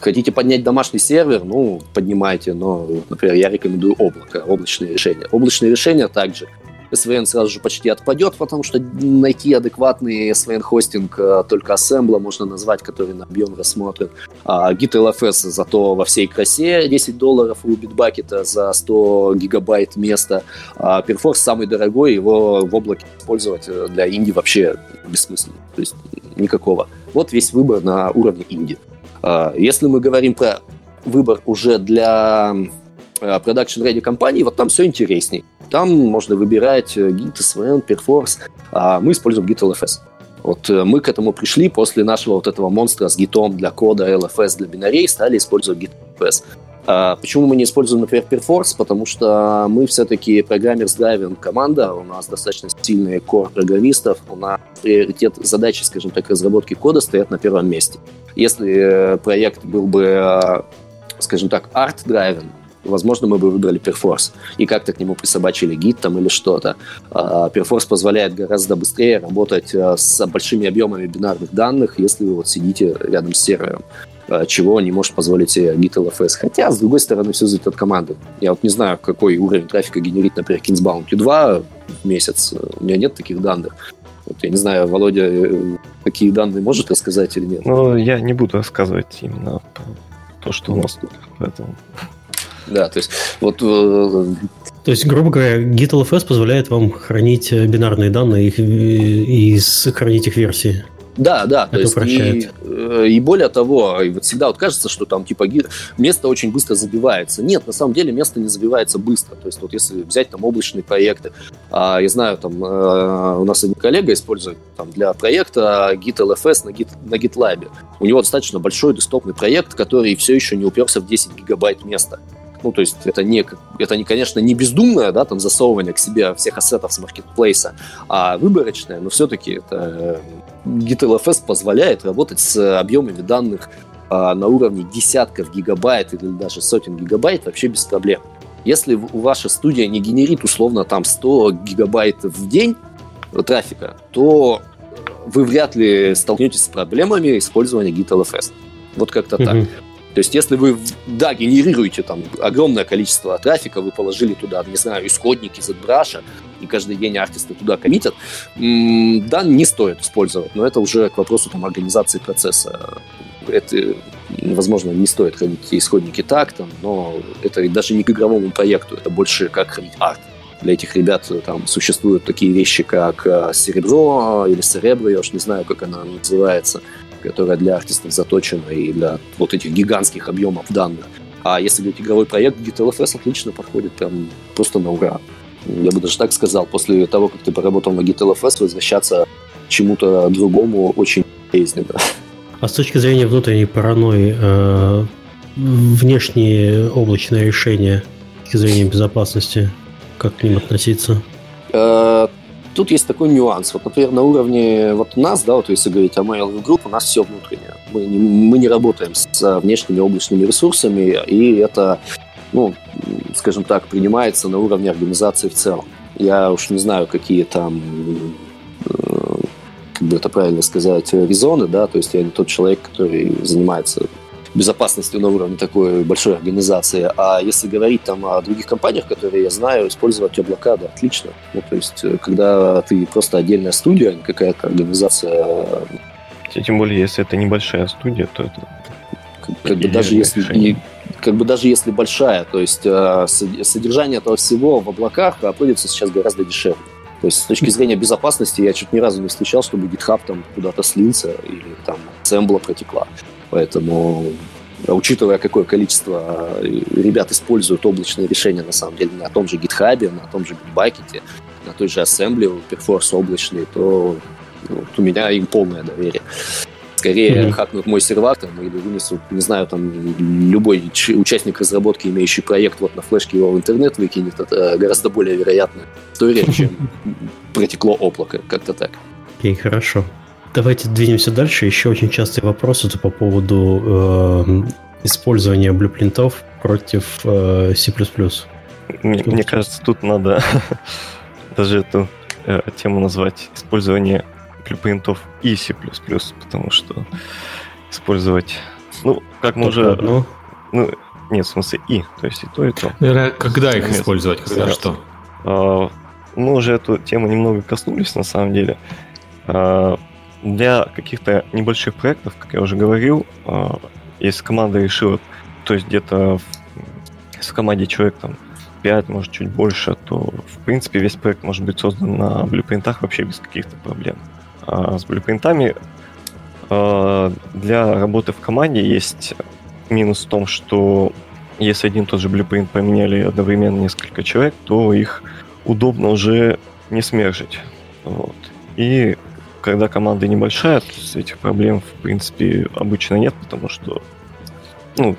хотите поднять домашний сервер, ну, поднимайте, но, например, я рекомендую облако, облачные решения. Облачные решения также SVN сразу же почти отпадет, потому что найти адекватный SVN-хостинг э, только Assembler можно назвать, который на объем рассмотрен. А Git LFS зато во всей красе 10 долларов у Bitbucket за 100 гигабайт места. А Perforce самый дорогой, его в облаке использовать э, для инди вообще бессмысленно. То есть никакого. Вот весь выбор на уровне инди. А если мы говорим про выбор уже для э, production ready компании, вот там все интересней. Там можно выбирать э, Git, SVN, Perforce, а мы используем Git LFS. Вот э, мы к этому пришли после нашего вот этого монстра с гитом для кода, LFS для бинарей, стали использовать Git LFS. А почему мы не используем, например, Perforce? Потому что мы все-таки программер-драйвен команда, у нас достаточно сильные core программистов, у нас приоритет задачи, скажем так, разработки кода стоят на первом месте. Если проект был бы, скажем так, арт-драйвен, возможно, мы бы выбрали Perforce и как-то к нему присобачили гид там или что-то. А, Perforce позволяет гораздо быстрее работать а, с большими объемами бинарных данных, если вы вот сидите рядом с сервером а, чего не может позволить себе Git LFS. Хотя, с другой стороны, все зависит от команды. Я вот не знаю, какой уровень трафика генерит, например, Kingsbound 2 в месяц. У меня нет таких данных. Вот я не знаю, Володя, э, какие данные может рассказать или нет? Ну, я не буду рассказывать именно то, что у нас тут. Поэтому да, то есть вот... Э, то есть, грубо говоря, GitLFS позволяет вам хранить э, бинарные данные и, и сохранить их версии. Да, да, то есть и, э, и более того, и вот всегда вот кажется, что там типа место очень быстро забивается. Нет, на самом деле место не забивается быстро. То есть вот если взять там облачные проекты, а, я знаю, там у нас один коллега использует там для проекта Git LFS на, Git, на GitLab. У него достаточно большой десктопный проект, который все еще не уперся в 10 гигабайт места. Ну, то есть это, не, это не, конечно, не бездумное, да, там, засовывание к себе всех ассетов с маркетплейса, а выборочное, но все-таки это э, GitLFS позволяет работать с объемами данных а, на уровне десятков гигабайт или даже сотен гигабайт вообще без проблем. Если ваша студия не генерит условно там 100 гигабайт в день трафика, то вы вряд ли столкнетесь с проблемами использования GitLFS. Вот как-то mm-hmm. так. То есть, если вы, да, генерируете там огромное количество трафика, вы положили туда, не знаю, исходники из ZBrush, и каждый день артисты туда коммитят, да, не стоит использовать, но это уже к вопросу там организации процесса. Это, возможно, не стоит хранить исходники так, там, но это даже не к игровому проекту, это больше как хранить арт. Для этих ребят там существуют такие вещи, как э, серебро или серебро, я уж не знаю, как она называется, которая для артистов заточена и для вот этих гигантских объемов данных. А если говорить игровой проект, GitLFS отлично подходит прям просто на ура. Я бы даже так сказал, после того, как ты поработал на GitLFS, возвращаться к чему-то другому очень болезненно. А с точки зрения внутренней паранойи, э, внешние облачные решения с точки зрения безопасности, как к ним относиться? Э, тут есть такой нюанс. Вот, например, на уровне вот нас, да, вот если говорить о Mail Group, у нас все внутреннее. Мы не, мы не работаем с внешними облачными ресурсами, и это, ну, скажем так, принимается на уровне организации в целом. Я уж не знаю, какие там э, как бы это правильно сказать, резоны, да, то есть я не тот человек, который занимается безопасностью на уровне такой большой организации. А если говорить там о других компаниях, которые я знаю, использовать облака, да, отлично. Ну, то есть, э, когда ты просто отдельная студия, а какая-то организация. Тем более, если это небольшая студия, то это как, бы даже если и, как бы даже если большая, то есть э, содержание этого всего в облаках обходится сейчас гораздо дешевле. То есть с точки зрения безопасности я чуть ни разу не встречал, чтобы GitHub там куда-то слился или там Assembler протекла. Поэтому, учитывая, какое количество э, ребят используют облачные решения, на самом деле, на том же GitHub, на том же Bitbucket, на той же Assembly, Perforce облачный, то вот у меня им полное доверие. Скорее mm-hmm. хакнут мой сервак там, или вынесут, не знаю, там любой участник разработки, имеющий проект вот на флешке его в интернет выкинет. Это гораздо более вероятная история, чем [LAUGHS] протекло облако. Как-то так. Окей, okay, хорошо. Давайте двинемся дальше. Еще очень частые вопросы это по поводу э, использования блюпринтов против э, C++. Мне, мне кажется, тут надо [LAUGHS] даже эту э, тему назвать использование блюпринтов и C++, потому что использовать, ну, как мы уже... Одно. Ну, нет, в смысле и, то есть и то, и то. Наверное, когда их использовать, когда Сейчас. что? А, мы уже эту тему немного коснулись, на самом деле. Для каких-то небольших проектов, как я уже говорил, а, если команда решила, то есть где-то в команде человек там 5, может чуть больше, то в принципе весь проект может быть создан на блюпринтах вообще без каких-то проблем. А с блюпринтами а, для работы в команде есть минус в том, что если один тот же блюпринт поменяли одновременно несколько человек, то их удобно уже не смержить. Вот. И когда команда небольшая, то этих проблем, в принципе, обычно нет, потому что ну,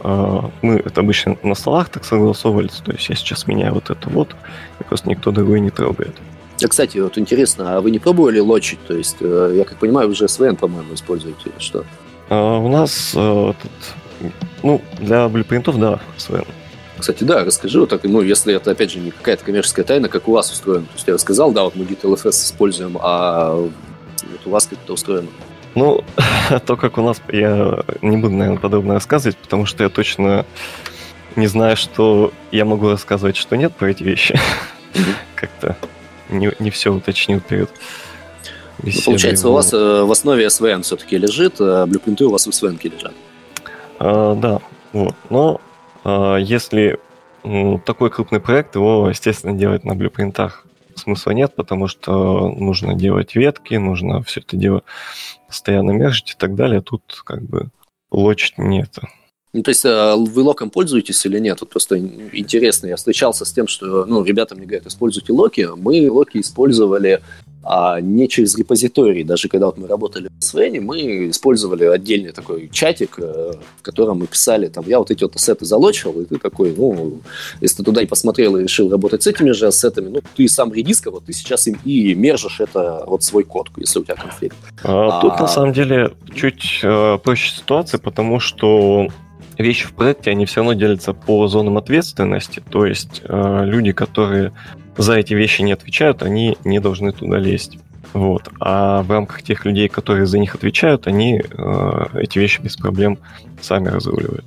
э, мы это обычно на столах так согласовывали, то есть я сейчас меняю вот это вот, и просто никто другой не трогает. А, кстати, вот интересно, а вы не пробовали лочить? То есть, э, я как понимаю, уже SVN, по-моему, используете, что? А, у нас э, этот, ну, для блюпринтов, да, SVN. Кстати, да, расскажи, вот так, ну, если это, опять же, не какая-то коммерческая тайна, как у вас устроено. То есть я рассказал, да, вот мы Git LFS используем, а вот у вас как это устроено? Ну, [LAUGHS] то, как у нас, я не буду, наверное, подробно рассказывать, потому что я точно не знаю, что я могу рассказывать, что нет про эти вещи. [LAUGHS] Как-то не, не все уточнил перед ну, Получается, у вас э, в основе SVN все-таки лежит, а блюпринты у вас в SVN лежат. А, да, вот. Но если такой крупный проект, его, естественно, делать на блюпринтах смысла нет, потому что нужно делать ветки, нужно все это дело постоянно мержить и так далее. Тут как бы лочить нет. Ну, то есть а, вы локом пользуетесь или нет? Вот просто интересно. Я встречался с тем, что ну, ребята мне говорят, используйте локи. Мы локи использовали а не через репозиторий. Даже когда вот мы работали в Свене, мы использовали отдельный такой чатик, э, в котором мы писали, там, я вот эти вот ассеты залочил, и ты такой, ну, если ты туда и посмотрел и решил работать с этими же ассетами, ну, ты сам редиска, вот ты сейчас им и мержишь это, вот свой код, если у тебя конфликт. А, а... Тут, на самом деле, чуть э, проще ситуация, потому что вещи в проекте, они все равно делятся по зонам ответственности, то есть э, люди, которые за эти вещи не отвечают, они не должны туда лезть. Вот. А в рамках тех людей, которые за них отвечают, они э, эти вещи без проблем сами разруливают.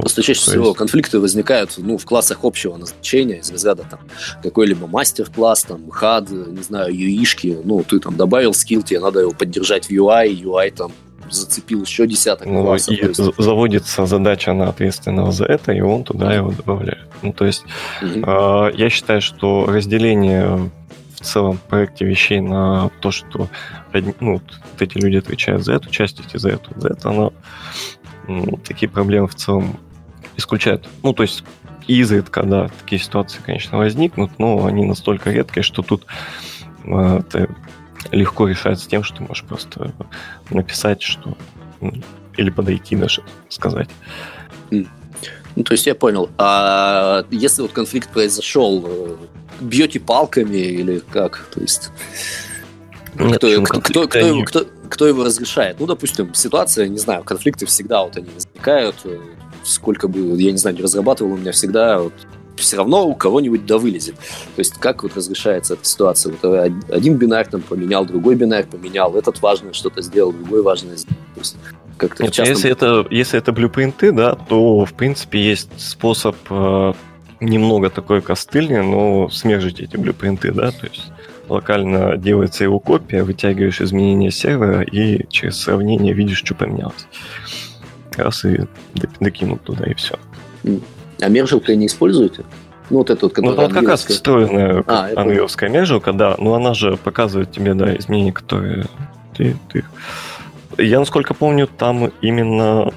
Просто чаще всего есть... конфликты возникают ну, в классах общего назначения, из разряда там какой-либо мастер-класс, там, хад, не знаю, юишки, ну, ты там добавил скилл, тебе надо его поддержать в UI, UI там зацепил еще десяток ну, классов. И есть... заводится задача на ответственного за это, и он туда его добавляет. Ну, то есть mm-hmm. э, я считаю, что разделение в целом проекте вещей на то, что ну, вот эти люди отвечают за эту часть, эти за эту, за это, оно такие проблемы в целом исключает. Ну, то есть изредка, да, такие ситуации, конечно, возникнут, но они настолько редкие, что тут э, ты легко решается тем, что ты можешь просто написать, что ну, или подойти даже сказать. Ну, то есть я понял. А если вот конфликт произошел, э, бьете палками или как? То есть Нет, кто, кто, кто, кто, кто, кто его разрешает? Ну, допустим, ситуация, не знаю, конфликты всегда вот они возникают. Э, сколько бы, я не знаю, не разрабатывал, у меня всегда вот все равно у кого-нибудь да вылезет. То есть как вот разрешается эта ситуация? Вот э, один бинар там поменял, другой бинар поменял, этот важное что-то сделал, другой важное сделал. То есть как-то Нет, частном... если, это, если это блюпринты, да, то в принципе есть способ э, немного такой костыльный, но смержить эти блюпринты, да, то есть локально делается его копия, вытягиваешь изменения сервера и через сравнение видишь, что поменялось. Раз и докинул туда, и все. А мержилка не используете? Ну, вот это вот, Ну, вот как раз встроенная а, английская мержилка, да. Но она же показывает тебе, да, изменения, которые ты, ты... Я, насколько помню, там именно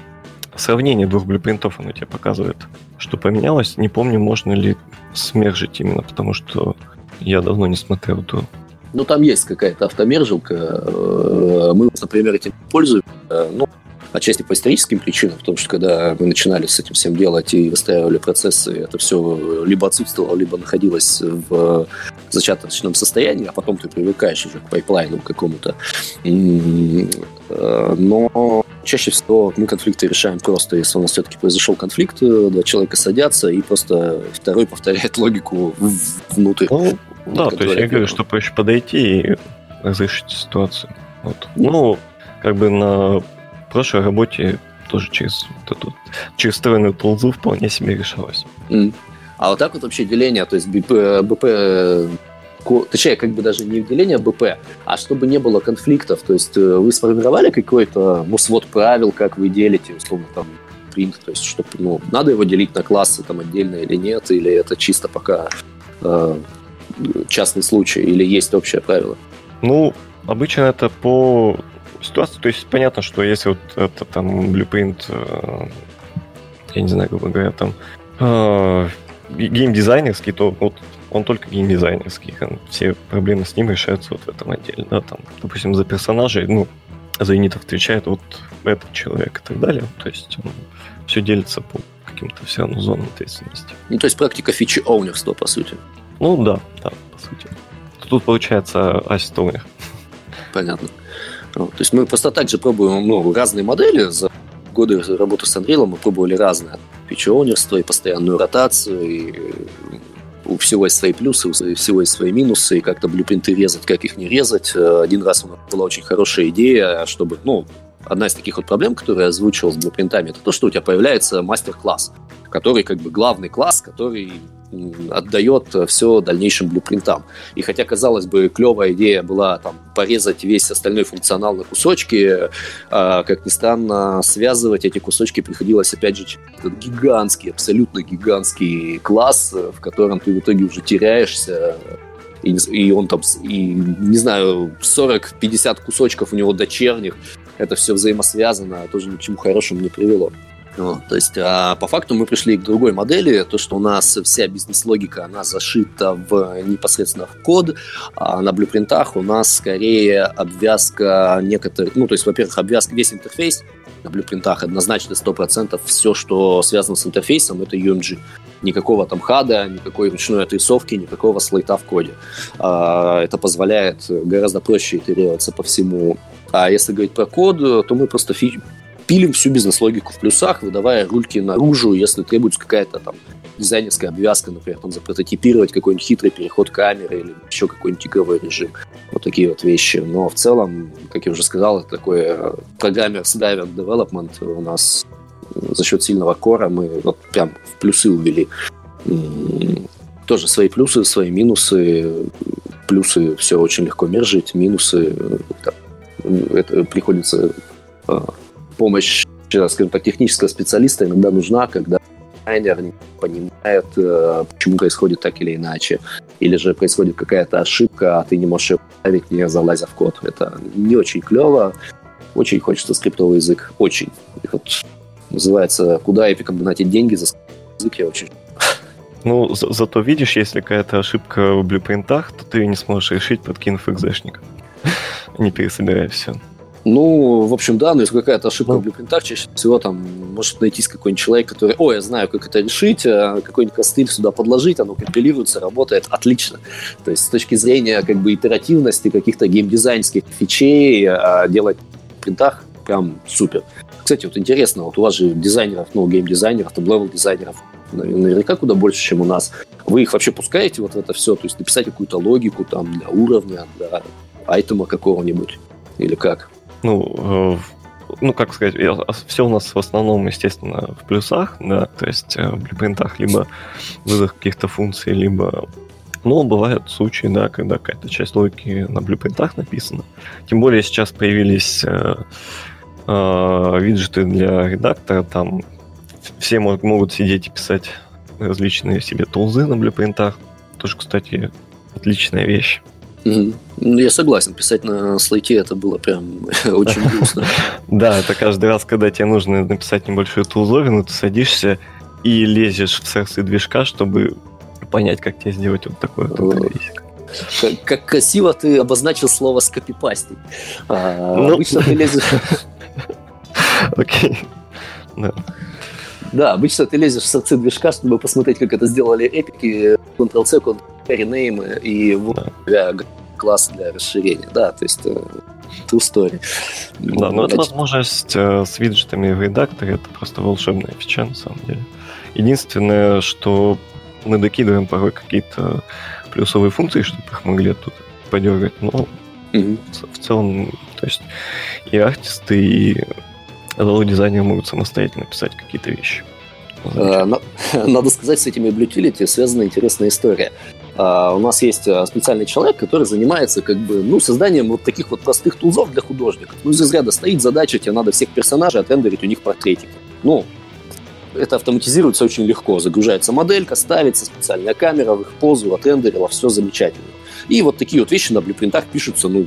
сравнение двух блюпринтов оно тебе показывает, что поменялось. Не помню, можно ли смержить именно, потому что я давно не смотрел эту Ну, там есть какая-то автомержилка. Э, мы, например, этим пользуемся. Ну, отчасти по историческим причинам, потому что когда мы начинали с этим всем делать и выстраивали процессы, это все либо отсутствовало, либо находилось в зачаточном состоянии, а потом ты привыкаешь уже к пайплайну какому-то. Э, но чаще всего мы конфликты решаем просто, если у нас все-таки произошел конфликт, э, два человека садятся, и просто второй повторяет логику внутрь. Ну, да, то есть я говорю, что проще подойти и разрешить ситуацию. Вот. Ну, как бы на прошлой работе тоже через вот эту, через встроенную ползу вполне себе решалось. Mm. А вот так вот вообще деление, то есть БП, БП точнее, как бы даже не деление БП, а чтобы не было конфликтов. То есть э, вы сформировали какой-то ну, свод правил, как вы делите, условно, там, принт, то есть, чтобы, ну, надо его делить на классы там отдельно или нет, или это чисто пока э, частный случай, или есть общее правило? Ну, обычно это по ситуации, то есть понятно, что если вот это там blueprint, э, я не знаю, грубо говоря, там э, геймдизайнерский, то вот он только геймдизайнерский. Все проблемы с ним решаются вот в этом отделе. Да, там, допустим, за персонажей, ну, за юнитов отвечает вот этот человек и так далее. То есть он все делится по каким-то все равно зонам ответственности. Ну, то есть практика фичи оунерства, по сути. Ну, да, да, по сути. Тут получается ассист Понятно. Ну, то есть мы просто так же пробуем ну, разные модели. За годы работы с Unreal мы пробовали разные. Фичи-оунерство и постоянную ротацию, и у всего есть свои плюсы, у всего есть свои минусы, и как-то блюпринты резать, как их не резать. Э, один раз у нас была очень хорошая идея, чтобы, ну, одна из таких вот проблем, которые я озвучил с блюпринтами, это то, что у тебя появляется мастер-класс, который как бы главный класс, который отдает все дальнейшим блюпринтам. И хотя, казалось бы, клевая идея была там порезать весь остальной функционал на кусочки, а, как ни странно, связывать эти кусочки приходилось, опять же, этот гигантский, абсолютно гигантский класс, в котором ты в итоге уже теряешься, и, и он там, и, не знаю, 40-50 кусочков у него дочерних, это все взаимосвязано, тоже ни к чему хорошему не привело. Вот, то есть, а по факту мы пришли к другой модели, то, что у нас вся бизнес-логика, она зашита в непосредственно в код, а на блюпринтах у нас скорее обвязка некоторых, ну, то есть, во-первых, обвязка весь интерфейс, на блюпринтах однозначно 100% все, что связано с интерфейсом, это UMG. Никакого там хада, никакой ручной отрисовки, никакого слайта в коде. А, это позволяет гораздо проще итерироваться по всему. А если говорить про код, то мы просто фи- пилим всю бизнес-логику в плюсах, выдавая рульки наружу, если требуется какая-то там дизайнерская обвязка, например, там запрототипировать какой-нибудь хитрый переход камеры или еще какой-нибудь игровой режим. Вот такие вот вещи. Но в целом, как я уже сказал, это такое программер-driven development у нас за счет сильного кора мы вот прям в плюсы увели. Тоже свои плюсы, свои минусы. Плюсы все очень легко мержить, минусы это приходится а, помощь, скажем так, технического специалиста иногда нужна, когда дизайнер не понимает, э, почему происходит так или иначе. Или же происходит какая-то ошибка, а ты не можешь ее поставить, не залазя в код. Это не очень клево. Очень хочется скриптовый язык. Очень. И вот называется «Куда эпикам донатить деньги за язык?» Я очень ну, за зато видишь, если какая-то ошибка в блюпринтах, то ты ее не сможешь решить, подкинув экзешник. [LAUGHS] Не пересобирая все. Ну, в общем, да, но если какая-то ошибка ну. в блюпринтах, чаще всего там может найтись какой-нибудь человек, который, о, я знаю, как это решить, а какой-нибудь костыль сюда подложить, оно компилируется, работает отлично. То есть с точки зрения как бы итеративности каких-то геймдизайнских фичей а, делать в блюпринтах прям супер. Кстати, вот интересно, вот у вас же дизайнеров, ну, геймдизайнеров, top-level дизайнеров наверняка куда больше, чем у нас. Вы их вообще пускаете вот в это все? То есть написать какую-то логику там для уровня, для айтема какого-нибудь? Или как? Ну, э, ну, как сказать, все у нас в основном, естественно, в плюсах, да, то есть э, в блюпринтах либо вызов каких-то функций, либо но бывают случаи, да, когда какая-то часть логики на блюпринтах написана. Тем более сейчас появились э, э, виджеты для редактора, там все могут, могут сидеть и писать различные себе тулзы на блюпринтах. Тоже, кстати, отличная вещь. Ну, я согласен, писать на слайте это было прям [LAUGHS] очень [LAUGHS] грустно. Да, это каждый раз, когда тебе нужно написать небольшую тулзовину, ты садишься и лезешь в сердце движка, чтобы понять, как тебе сделать вот такой вот интерфейсик. Как, как красиво ты обозначил слово скопипастить. А, ну... Обычно ты лезешь... [LAUGHS] Окей. Да. Да, обычно ты лезешь в сорцы движка, чтобы посмотреть, как это сделали эпики, Ctrl-C, Ctrl-rename и да. Класс для расширения. Да, то есть э, true story. Да, но эта возможность э, с виджетами в редакторе это просто волшебная фича, на самом деле. Единственное, что мы докидываем порой какие-то плюсовые функции, чтобы их могли тут подергать, но mm-hmm. в целом, то есть и артисты, и дизайнеры могут самостоятельно писать какие-то вещи. Э, [LAUGHS] надо сказать, с этими Blutility связана интересная история. А, у нас есть э, специальный человек, который занимается как бы, ну, созданием вот таких вот простых тулзов для художников. Ну, из разряда стоит задача, тебе надо всех персонажей отрендерить, у них портретики. Ну, это автоматизируется очень легко. Загружается моделька, ставится специальная камера в их позу, отрендерила, все замечательно. И вот такие вот вещи на блюпринтах пишутся, ну,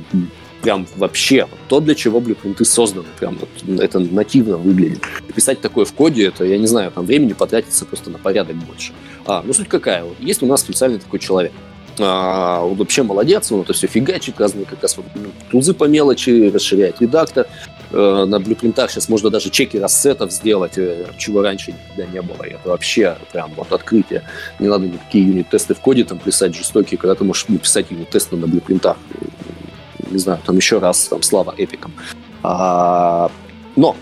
прям вообще то, для чего блюпринты созданы. Прям вот это нативно выглядит. Писать такое в коде, это, я не знаю, там времени потратится просто на порядок больше. А, ну суть какая? Вот есть у нас специальный такой человек. А, он вообще молодец, он это все фигачит, разные как раз вот, ну, тузы по мелочи, расширяет редактор. Э, на блюпринтах сейчас можно даже чеки рассетов сделать, э, чего раньше никогда не было. Это вообще прям вот открытие. Не надо никакие юнит-тесты в коде там писать жестокие, когда ты можешь написать юнит-тесты на блюпринтах не знаю, там еще раз, там, слава эпикам. А, но,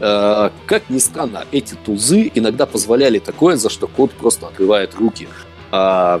э, как ни странно, эти тузы иногда позволяли такое, за что код просто отрывает руки. А,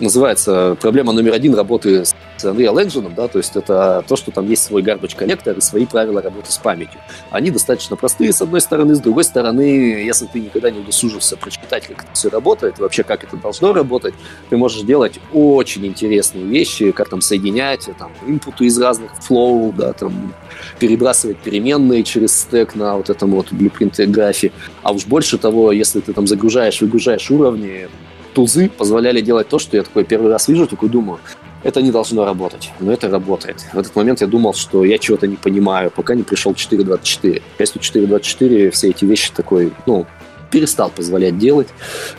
называется проблема номер один работы Unreal Engine, да, то есть это то, что там есть свой garbage коллектор и свои правила работы с памятью. Они достаточно простые, с одной стороны, с другой стороны, если ты никогда не удосужился прочитать, как это все работает, вообще как это должно работать, ты можешь делать очень интересные вещи, как там соединять там, инпуты из разных флоу, да, там, перебрасывать переменные через стек на вот этом вот blueprint графе. А уж больше того, если ты там загружаешь, выгружаешь уровни, тузы позволяли делать то, что я такой первый раз вижу, такой думаю, это не должно работать, но это работает. В этот момент я думал, что я чего-то не понимаю, пока не пришел 4.24. К счастью, 4.24 все эти вещи такой, ну, перестал позволять делать.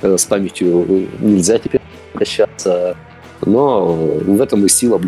Э, с памятью нельзя теперь обращаться. Но в этом и сила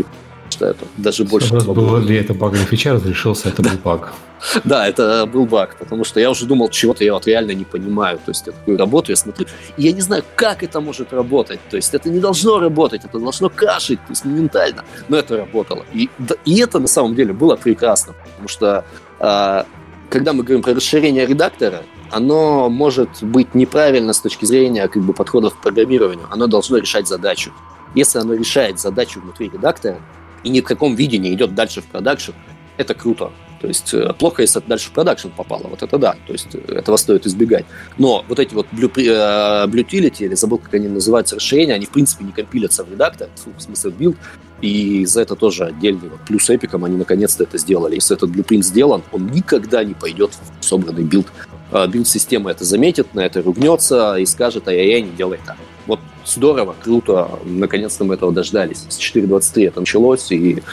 что это даже больше... Был ли это баговый фича, разрешился, это был баг. [LAUGHS] Да, это был баг, потому что я уже думал, чего-то я вот реально не понимаю. То есть я такую работу, я смотрю, и я не знаю, как это может работать. То есть это не должно работать, это должно кашить, то есть моментально. Но это работало. И, и это на самом деле было прекрасно, потому что а, когда мы говорим про расширение редактора, оно может быть неправильно с точки зрения как бы, подходов к программированию. Оно должно решать задачу. Если оно решает задачу внутри редактора, и ни в каком виде не идет дальше в продакшн, это круто. То есть э, плохо, если это дальше в продакшн попало. Вот это да. То есть э, этого стоит избегать. Но вот эти вот Blutility, э, или забыл, как они называются, расширения, они в принципе не компилятся в редактор, в смысле в билд. И за это тоже отдельный вот плюс Epic ам они наконец-то это сделали. Если этот блюпринт сделан, он никогда не пойдет в собранный билд. Билд-система это заметит, на это ругнется и скажет, ай-яй-яй, не делай так. Вот здорово, круто, наконец-то мы этого дождались. С 4.23 это началось, и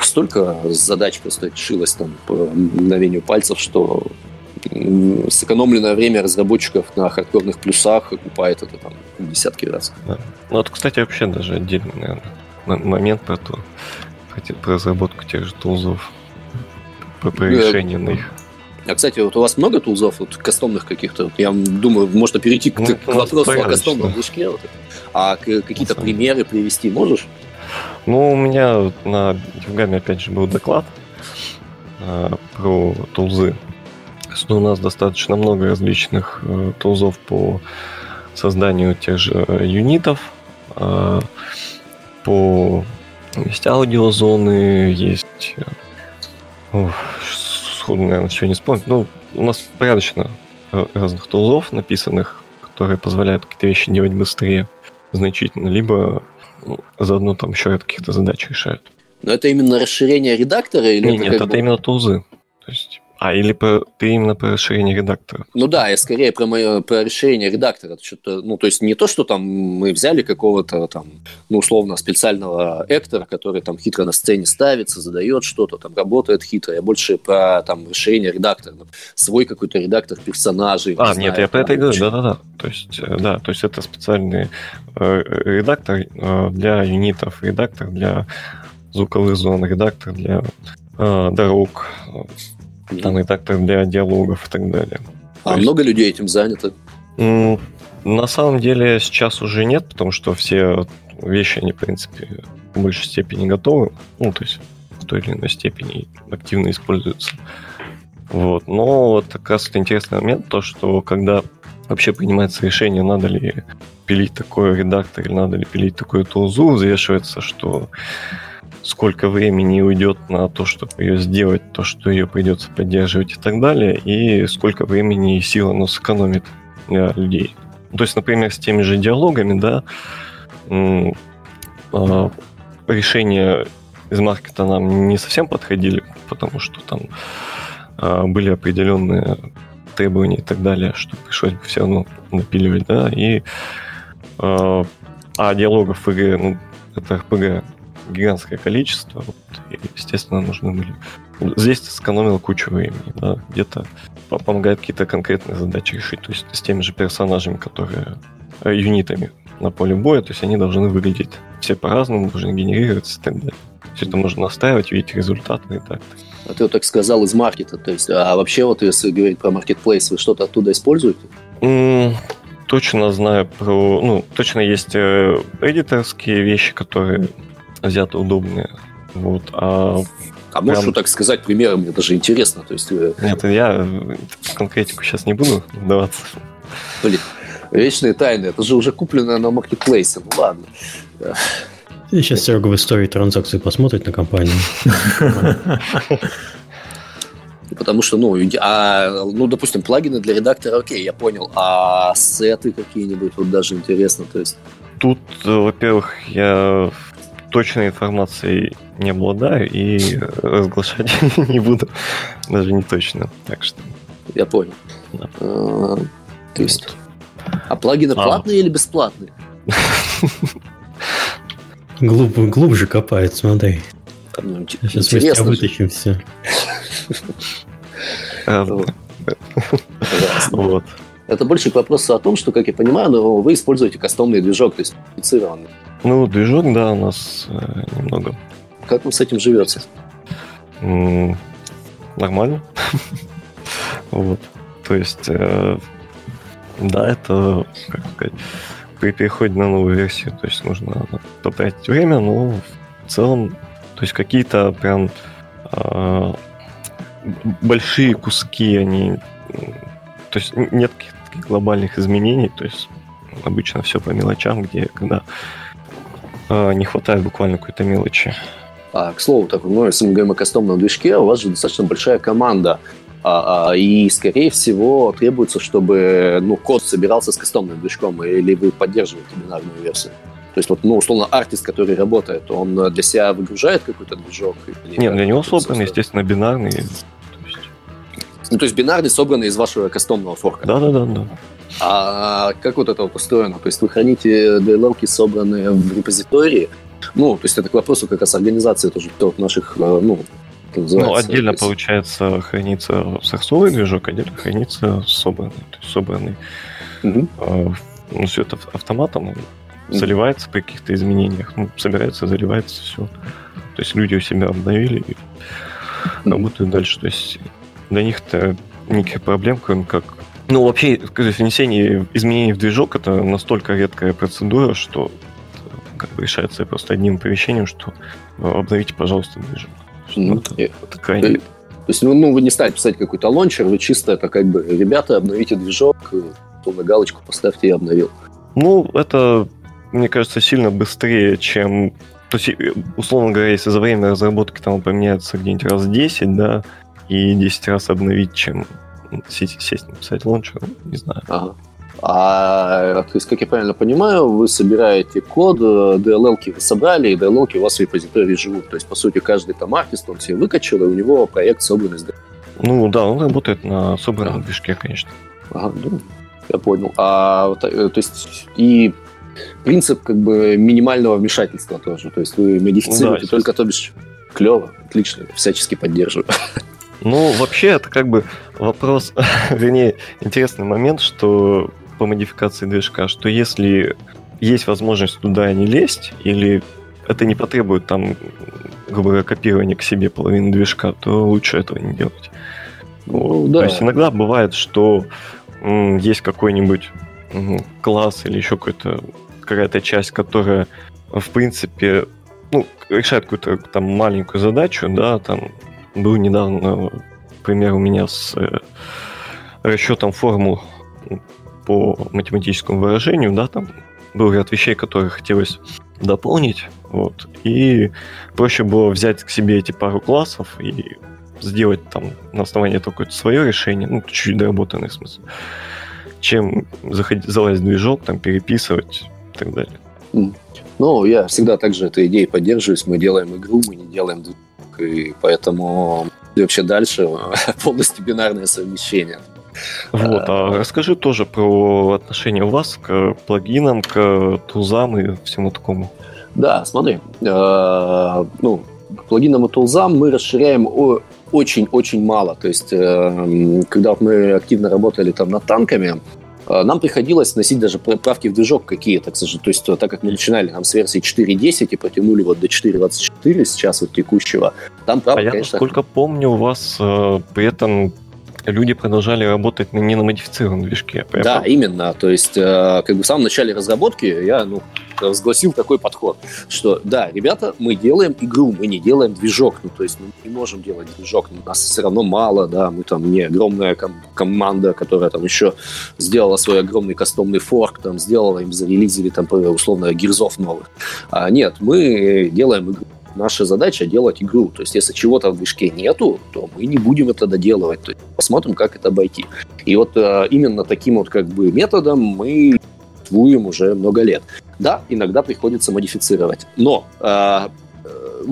столько задач просто решилось там по мгновению пальцев, что сэкономленное время разработчиков на хардкорных плюсах окупает это там десятки раз. Да. Ну вот, кстати, вообще даже отдельный, наверное, момент про то, про разработку тех же тулзов, по, по решению на их. А, кстати, вот у вас много тулзов, вот кастомных каких-то? Я думаю, можно перейти к, ну, к вопросу о кастомном движке. Вот. А какие-то примеры привести можешь? Ну, у меня на Дивгаме, опять же, был доклад э, про тулзы. Что у нас достаточно много различных э, тулзов по созданию тех же юнитов, э, по есть аудиозоны, есть... Ох, сходу, наверное, ничего не вспомнить. Ну, у нас порядочно разных тулзов написанных, которые позволяют какие-то вещи делать быстрее значительно, либо ну, заодно там еще каких-то задач решают. Но это именно расширение редактора или нет, нет, это бы... именно тулзы. А, или по, ты именно по расширению редактора? Ну да, я скорее про, мое, про расширение редактора. Что-то, ну, то есть не то, что там мы взяли какого-то там, ну, условно, специального эктора, который там хитро на сцене ставится, задает что-то, там работает хитро. Я больше про там расширение редактора. Свой какой-то редактор персонажей. А, не нет, знаю, я про это и говорю, да-да-да. То есть, э, да, то есть это специальный э, редактор э, для юнитов, редактор для звуковых зон, редактор для э, дорог, там редактор для диалогов и так далее. А То много есть... людей этим занято? На самом деле сейчас уже нет, потому что все вещи, они, в принципе, в большей степени готовы. Ну, то есть в той или иной степени активно используются. Вот. Но вот как раз это интересный момент, то, что когда вообще принимается решение, надо ли пилить такой редактор или надо ли пилить такую тулзу, взвешивается, что сколько времени уйдет на то, чтобы ее сделать, то, что ее придется поддерживать и так далее, и сколько времени и сил оно сэкономит для людей. То есть, например, с теми же диалогами, да, а, решения из маркета нам не совсем подходили, потому что там а, были определенные требования и так далее, что пришлось бы все равно напиливать, да, и а, а диалогов в игре, ну, это RPG гигантское количество, вот, и, естественно, нужны были. Здесь ты сэкономил кучу времени, да, где-то помогает какие-то конкретные задачи решить, то есть с теми же персонажами, которые э, юнитами на поле боя, то есть они должны выглядеть все по-разному, должны генерироваться и так далее. Все это можно настаивать, видеть результаты и так. А ты вот так сказал из маркета, то есть, а вообще вот если говорить про маркетплейс, вы что-то оттуда используете? Mm, точно знаю про, ну, точно есть э, эдиторские вещи, которые взято удобные. Вот, а а можешь Прям... так сказать примером, мне даже интересно. То есть... Э, Нет, я в конкретику сейчас не буду вдаваться. Блин, вечные тайны, это же уже куплено на маркетплейсе, ну ладно. И сейчас Серега в истории транзакции посмотрит на компанию. [LAUGHS] Потому что, ну, а, ну, допустим, плагины для редактора, окей, я понял. А сеты какие-нибудь, вот даже интересно, то есть... Тут, э, во-первых, я точной информацией не обладаю и разглашать [LAUGHS] не буду, даже не точно. Так что. Я понял. Да. А, то есть. А плагины а. платные или бесплатные? Глуб, [LAUGHS] глубже копает, смотри. Ну, Сейчас мы тебя вытащим все. Вот. Это больше к вопросу о том, что, как я понимаю, вы используете кастомный движок, то есть специфицированный. Ну, движок, да, у нас э, немного. Как вам с этим живется? М-м, нормально. вот. То есть, э, да, это, как сказать, при переходе на новую версию, то есть нужно потратить время, но в целом, то есть какие-то прям э, большие куски, они, то есть нет каких-то глобальных изменений, то есть обычно все по мелочам, где когда не хватает буквально какой-то мелочи. А, к слову, так, ну, говорим о кастомном движке, у вас же достаточно большая команда, а, а, и, скорее всего, требуется, чтобы ну, код собирался с кастомным движком, или вы поддерживаете бинарную версию. То есть, вот, ну, условно, артист, который работает, он для себя выгружает какой-то движок? Или Нет, для него собран, естественно, бинарный. Ну, то есть бинарный собранный из вашего кастомного форка? Да-да-да. да. А как вот это вот устроено? То есть вы храните DLL, собранные в репозитории? Ну, то есть это к вопросу как раз организации тоже наших, э, ну, ну, отдельно, есть... получается, хранится сорсовый движок, отдельно хранится собранный. То есть собранный. Угу. ну, все это автоматом угу. заливается при каких-то изменениях. Ну, собирается, заливается, все. То есть люди у себя обновили и угу. работают дальше. То есть для них-то никаких проблем, кроме как ну, вообще, внесение изменений в движок это настолько редкая процедура, что как бы решается просто одним оповещением, что э, обновите, пожалуйста, движок. Ну, это, это крайне... То есть, ну, ну, вы не стали писать какой-то лончер, вы чисто это как бы, ребята, обновите движок, то на галочку поставьте, я обновил. Ну, это, мне кажется, сильно быстрее, чем... То есть, э, условно говоря, если за время разработки там поменяется где-нибудь раз 10, да, и 10 раз обновить, чем сесть, сесть написать лончер, не знаю. Ага. А, то есть, как я правильно понимаю, вы собираете код, DLL вы собрали, и DLL у вас в репозитории живут. То есть, по сути, каждый там артист, он себе выкачал, и у него проект собран из Ну да, он работает на собранном да. движке, конечно. Ага, ну, я понял. А, то, то есть и принцип как бы минимального вмешательства тоже. То есть вы модифицируете да, только, то бишь, клево, отлично, всячески поддерживаю. Ну, вообще, это как бы вопрос, [LAUGHS] вернее, интересный момент, что по модификации движка, что если есть возможность туда не лезть, или это не потребует там, грубо говоря, копирования к себе половины движка, то лучше этого не делать. Ну, да. То есть иногда бывает, что м, есть какой-нибудь м, класс или еще какая-то часть, которая, в принципе, ну, решает какую-то там маленькую задачу, да, там был недавно пример у меня с э, расчетом формул по математическому выражению, да, там был ряд вещей, которые хотелось дополнить, вот, и проще было взять к себе эти пару классов и сделать там на основании только свое решение, ну, чуть-чуть доработанное, в чем заходить, залазить в движок, там, переписывать и так далее. Ну, я всегда также этой идеей поддерживаюсь. Мы делаем игру, мы не делаем движок, и поэтому вообще дальше [LAUGHS] полностью бинарное совмещение. Вот, а расскажи тоже про отношение у вас к плагинам, к тулзам и всему такому. Да, смотри, э, ну, к плагинам и тулзам мы расширяем очень-очень мало. То есть, э, когда мы активно работали там над танками, э, нам приходилось носить даже правки в движок какие-то, к сожалению. То есть, так как мы начинали там с версии 4.10 и потянули вот до 4.24 сейчас вот текущего, там правка, а я, конечно... насколько помню, у вас э, при этом люди продолжали работать на неномодифицированном движке. Да, именно. То есть, э, как бы в самом начале разработки я ну, разгласил такой подход, что да, ребята, мы делаем игру, мы не делаем движок. Ну, то есть мы не можем делать движок, нас все равно мало, да, мы там не огромная ком- команда, которая там еще сделала свой огромный кастомный форк, там сделала им, зарелизили там условно гирзов новых. А нет, мы делаем игру наша задача делать игру. То есть, если чего-то в движке нету, то мы не будем это доделывать. То есть, посмотрим, как это обойти. И вот э, именно таким вот как бы методом мы существуем уже много лет. Да, иногда приходится модифицировать. Но э, э,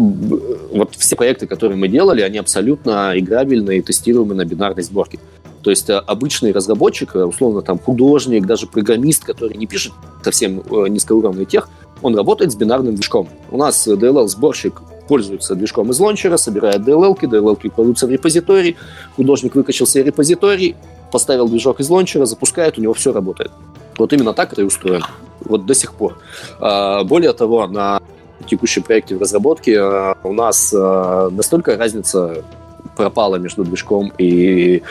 вот все проекты, которые мы делали, они абсолютно играбельные и тестируемые на бинарной сборке. То есть э, обычный разработчик, э, условно там художник, даже программист, который не пишет совсем низкоуровневый тех, он работает с бинарным движком. У нас DLL-сборщик пользуется движком из лончера, собирает DLL-ки, DLL-ки кладутся в репозиторий, художник выкачал себе репозиторий, поставил движок из лончера, запускает, у него все работает. Вот именно так это и устроено. Вот до сих пор. А, более того, на текущем проекте в разработке а, у нас а, настолько разница пропала между движком и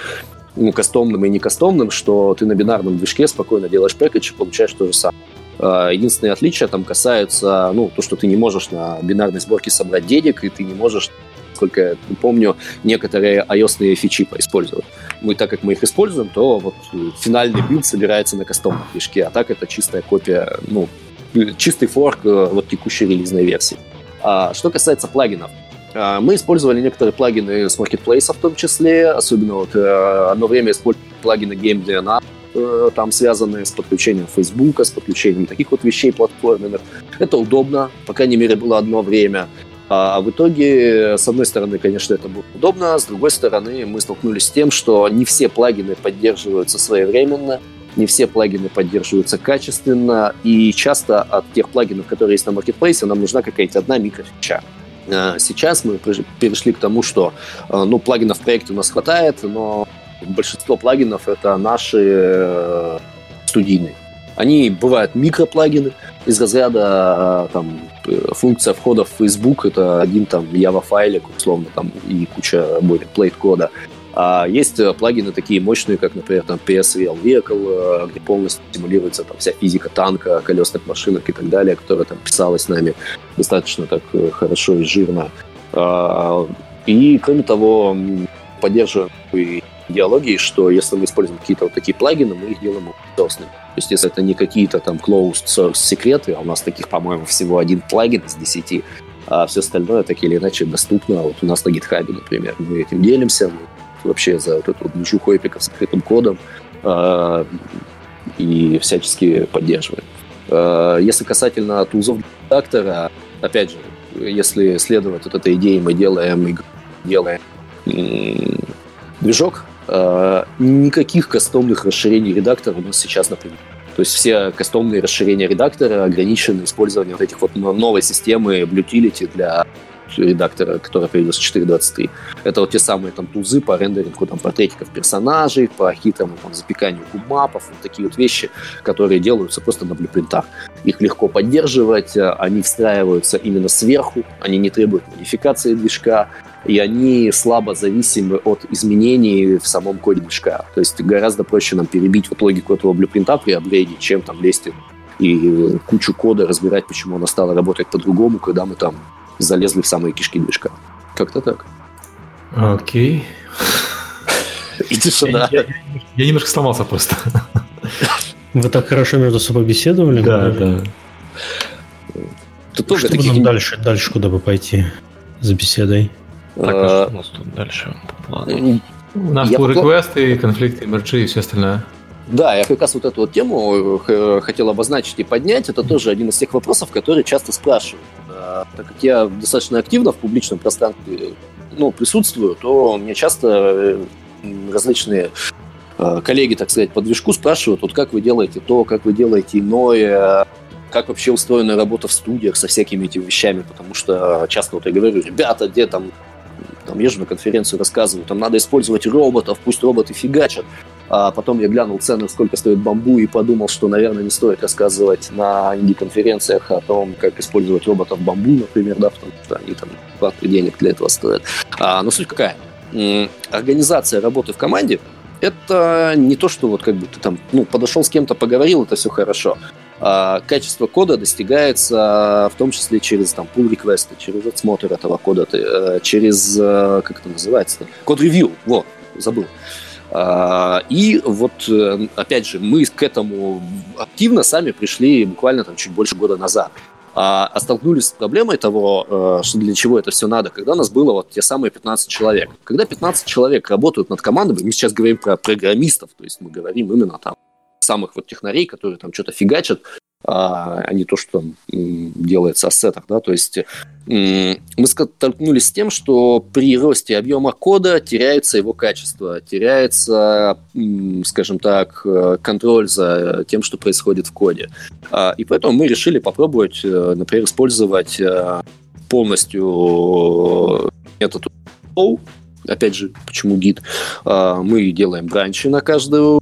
ну, кастомным и не кастомным, что ты на бинарном движке спокойно делаешь пэкэдж и получаешь то же самое. А, единственные отличия там касаются, ну, то, что ты не можешь на бинарной сборке собрать дедик, и ты не можешь, сколько я помню, некоторые iOS фичи поиспользовать. Мы, так как мы их используем, то вот финальный билд собирается на кастомном движке, а так это чистая копия, ну, чистый форк э, вот текущей релизной версии. А, что касается плагинов, а, мы использовали некоторые плагины с маркетплейса в том числе, особенно вот э, одно время использовали плагины GameDNA, э, там связанные с подключением Facebook, с подключением таких вот вещей платформенных. Это удобно, по крайней мере, было одно время. А в итоге, с одной стороны, конечно, это было удобно, с другой стороны, мы столкнулись с тем, что не все плагины поддерживаются своевременно, не все плагины поддерживаются качественно, и часто от тех плагинов, которые есть на маркетплейсе, нам нужна какая-то одна микрофича. А, сейчас мы перешли к тому, что а, ну, плагинов в проекте у нас хватает, но большинство плагинов это наши э, студийные. Они бывают микроплагины из разряда а, там, функция входа в Facebook это один там Java файлик условно там и куча плейт кода. А есть э, плагины такие мощные, как, например, там PSVL Vehicle, э, где полностью симулируется там вся физика танка, колесных машинок и так далее, которая там писалась нами достаточно так э, хорошо и жирно. А, и, кроме того, поддерживаем идеологии, что если мы используем какие-то вот такие плагины, мы их делаем open То есть, если это не какие-то там closed source секреты, а у нас таких, по-моему, всего один плагин из десяти, а все остальное так или иначе доступно. Вот у нас на GitHub, например, мы этим делимся, мы вообще за вот эту движуху эпиков с открытым кодом э, и всячески поддерживаем. Э, если касательно тулзов редактора, опять же, если следовать вот этой идее, мы делаем делаем движок, никаких кастомных расширений редактора у нас сейчас, например. То есть все кастомные расширения редактора ограничены использованием вот этих вот новой системы Blutility для редактора, который появился 4.23. Это вот те самые там тузы по рендерингу там, портретиков персонажей, по хитрому там, запеканию кубмапов, вот такие вот вещи, которые делаются просто на блюпринтах. Их легко поддерживать, э, они встраиваются именно сверху, они не требуют модификации движка, и они слабо зависимы от изменений в самом коде движка. То есть гораздо проще нам перебить вот логику этого блюпринта при апгрейде, чем там лезть и кучу кода разбирать, почему она стала работать по-другому, когда мы там залезли в самые кишки движка. Как-то так. Окей. [LAUGHS] И тишина. Я, я, я немножко сломался просто. Вы так хорошо между собой беседовали? Да, да. Тут тоже Чтобы таких... нам дальше, дальше куда бы пойти за беседой? Так, а что у нас тут дальше У нас pull реквесты, конфликты, мерджи и все остальное. Да, я как раз вот эту вот тему э, хотел обозначить и поднять. Это тоже один из тех вопросов, которые часто спрашивают. Так как я достаточно активно в публичном пространстве ну, присутствую, то мне часто э, различные э, коллеги, так сказать, по движку спрашивают, вот как вы делаете то, как вы делаете иное, как вообще устроена работа в студиях со всякими этими вещами, потому что часто вот я говорю, ребята, где там там езжу на конференцию, рассказываю, там надо использовать роботов, пусть роботы фигачат. А потом я глянул цены, сколько стоит бамбу, и подумал, что, наверное, не стоит рассказывать на инди-конференциях о том, как использовать роботов бамбу, например, да, потому что они там квартиры денег для этого стоят. А, но суть какая? Организация работы в команде это не то, что вот как бы ты там ну, подошел с кем-то, поговорил, это все хорошо. А качество кода достигается в том числе через там pull реквесты через отсмотр этого кода, э, через, э, как это называется, код-ревью, вот, забыл. А, и вот, э, опять же, мы к этому активно сами пришли буквально там чуть больше года назад. А, а столкнулись с проблемой того, что для чего это все надо, когда у нас было вот те самые 15 человек. Когда 15 человек работают над командами, мы сейчас говорим про программистов, то есть мы говорим именно там самых вот технарей, которые там что-то фигачат, а, а не то, что там делается о сетах, да, то есть мы столкнулись с тем, что при росте объема кода теряется его качество, теряется, скажем так, контроль за тем, что происходит в коде. А, и поэтому мы решили попробовать, э, например, использовать э, полностью метод опять же, почему гид, а, мы делаем бранчи на каждую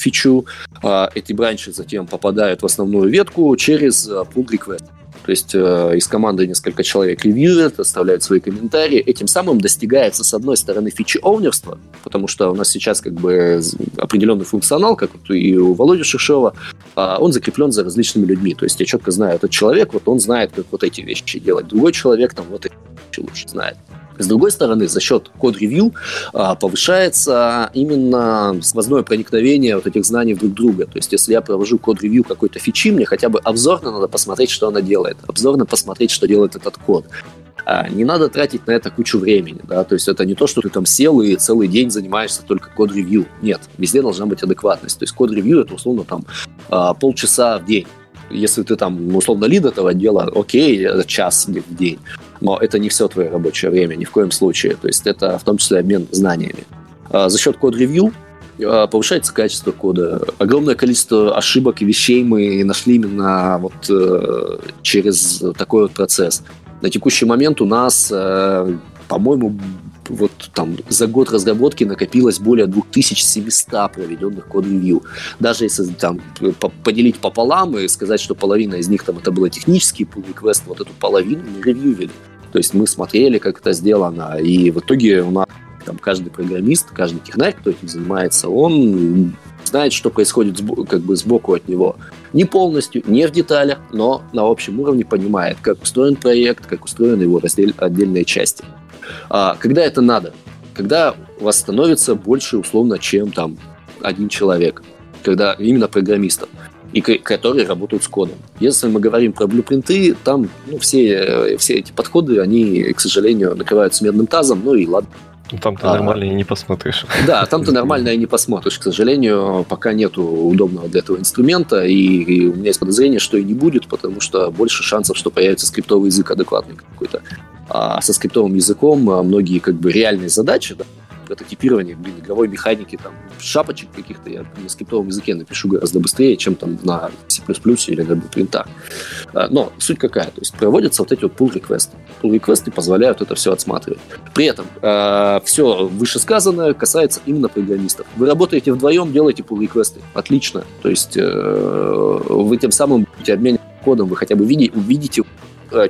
фичу. А, эти бранчи затем попадают в основную ветку через а, pull request. То есть э, из команды несколько человек ревьюют, оставляют свои комментарии. Этим самым достигается, с одной стороны, фичи оунерства, потому что у нас сейчас как бы определенный функционал, как вот и у Володи Шишова, э, он закреплен за различными людьми. То есть я четко знаю, этот человек, вот он знает, как вот эти вещи делать. Другой человек там вот эти вещи лучше знает. С другой стороны, за счет код-ревью а, повышается именно сквозное проникновение вот этих знаний друг друга. То есть, если я провожу код-ревью какой-то фичи, мне хотя бы обзорно надо посмотреть, что она делает. Обзорно посмотреть, что делает этот код. А, не надо тратить на это кучу времени, да, то есть это не то, что ты там сел и целый день занимаешься только код-ревью. Нет, везде должна быть адекватность. То есть код-ревью это условно там а, полчаса в день если ты там, условно, лид этого дела, окей, час в день, но это не все твое рабочее время, ни в коем случае. То есть это в том числе обмен знаниями. А за счет код-ревью а, повышается качество кода. Огромное количество ошибок и вещей мы нашли именно вот э, через такой вот процесс. На текущий момент у нас, э, по-моему, вот там за год разработки накопилось более 2700 проведенных код-ревью. Даже если там поделить пополам и сказать, что половина из них там это было технический pull request, вот эту половину мы ревьювили. То есть мы смотрели, как это сделано, и в итоге у нас там каждый программист, каждый технарь, кто этим занимается, он знает, что происходит как бы сбоку от него. Не полностью, не в деталях, но на общем уровне понимает, как устроен проект, как устроены его раздел, отдельные части. А, когда это надо? Когда у вас становится больше условно, чем там один человек. Когда именно программистов и которые работают с кодом. Если мы говорим про блюпринты, там ну, все, все эти подходы, они, к сожалению, накрываются медным тазом, ну и ладно. Ну, там ты а, нормально и не посмотришь. Да, там ты нормально и не посмотришь. К сожалению, пока нету удобного для этого инструмента, и, и у меня есть подозрение, что и не будет, потому что больше шансов, что появится скриптовый язык адекватный какой-то. А со скриптовым языком а, многие как бы реальные задачи, да, прототипирование, блин, игровой механики, там, шапочек каких-то я на скриптовом языке напишу гораздо быстрее, чем там на C++ или на принтах. А, но суть какая? То есть проводятся вот эти вот pull реквесты Pull реквесты позволяют это все отсматривать. При этом э, все вышесказанное касается именно программистов. Вы работаете вдвоем, делаете pull реквесты Отлично. То есть э, вы тем самым будете обменивать кодом, вы хотя бы видите, увидите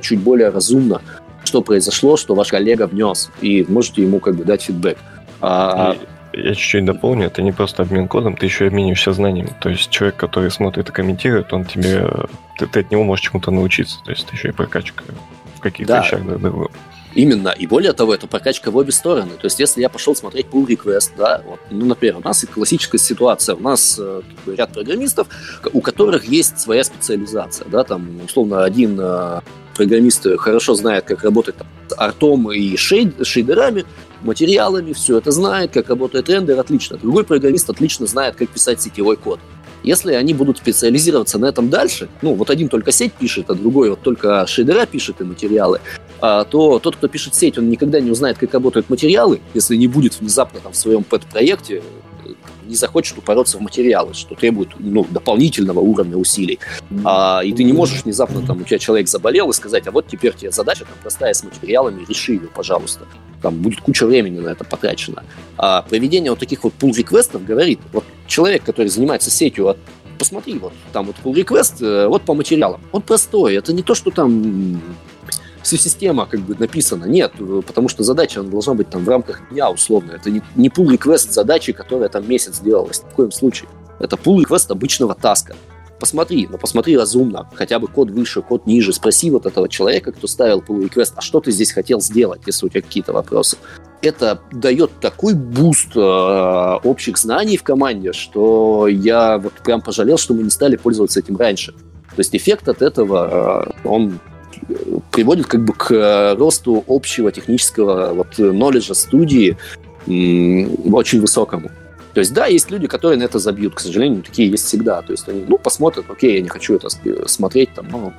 чуть более разумно, что произошло, что ваш коллега внес, и можете ему как бы дать фидбэк. А, я чуть-чуть дополню, это не просто обмен кодом, ты еще обмениваешься знаниями. То есть человек, который смотрит и комментирует, он тебе, ты, ты от него можешь чему-то научиться. То есть это еще и прокачка в каких-то да. вещах. Да, да. Именно. И более того, это прокачка в обе стороны. То есть, если я пошел смотреть pull request, да, вот, ну, например, у нас классическая ситуация. У нас э, ряд программистов, у которых есть своя специализация, да, там, условно, один э, программист хорошо знает, как работать там, с артом и шейд, шейдерами, материалами, все это знает, как работает рендер, отлично. Другой программист отлично знает, как писать сетевой код. Если они будут специализироваться на этом дальше, ну, вот один только сеть пишет, а другой вот только шейдера пишет и материалы, а, то тот, кто пишет сеть, он никогда не узнает, как работают материалы, если не будет внезапно там в своем пэт-проекте не захочет упороться в материалы, что требует ну, дополнительного уровня усилий. А, и ты не можешь внезапно, там, у тебя человек заболел, и сказать, а вот теперь тебе задача там, простая с материалами, реши ее, пожалуйста. Там будет куча времени на это потрачено. А проведение вот таких вот pull реквестов говорит, вот человек, который занимается сетью, вот, посмотри, вот там вот pull request, э, вот по материалам. Он простой, это не то, что там система как бы написана. Нет, потому что задача она должна быть там в рамках дня условно. Это не, не pull request задачи, которая там месяц делалась. В коем случае. Это pull request обычного таска. Посмотри, но посмотри разумно, хотя бы код выше, код ниже. Спроси вот этого человека, кто ставил pull request, а что ты здесь хотел сделать, если у тебя какие-то вопросы. Это дает такой буст э, общих знаний в команде, что я вот прям пожалел, что мы не стали пользоваться этим раньше. То есть эффект от этого, э, он приводит как бы к э, росту общего технического вот knowledge студии очень высокому. То есть, да, есть люди, которые на это забьют, к сожалению, такие есть всегда. То есть они, ну, посмотрят, окей, я не хочу это смотреть, там, ну,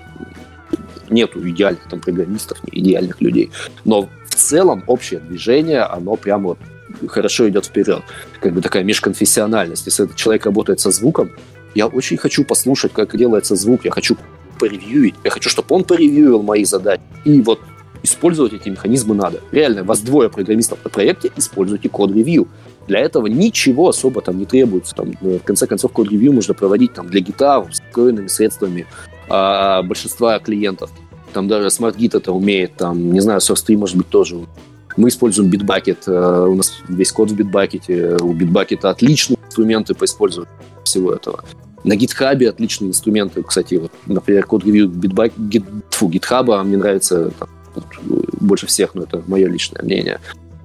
нету идеальных там программистов, идеальных людей. Но в целом общее движение, оно прямо вот хорошо идет вперед. Как бы такая межконфессиональность. Если этот человек работает со звуком, я очень хочу послушать, как делается звук, я хочу поревьюить. Я хочу, чтобы он поревьюил мои задачи. И вот использовать эти механизмы надо. Реально, вас двое программистов на проекте, используйте код-ревью. Для этого ничего особо там не требуется. Там, э, в конце концов, код-ревью можно проводить там, для гитар с встроенными средствами а, большинства клиентов. Там даже SmartGit это умеет, там, не знаю, SourceTree, может быть, тоже. Мы используем Bitbucket, э, у нас весь код в Bitbucket, у Bitbucket отличные инструменты по использованию всего этого. На GitHub отличные инструменты, кстати, вот, например, код ревью GitHub мне нравится там, больше всех, но это мое личное мнение.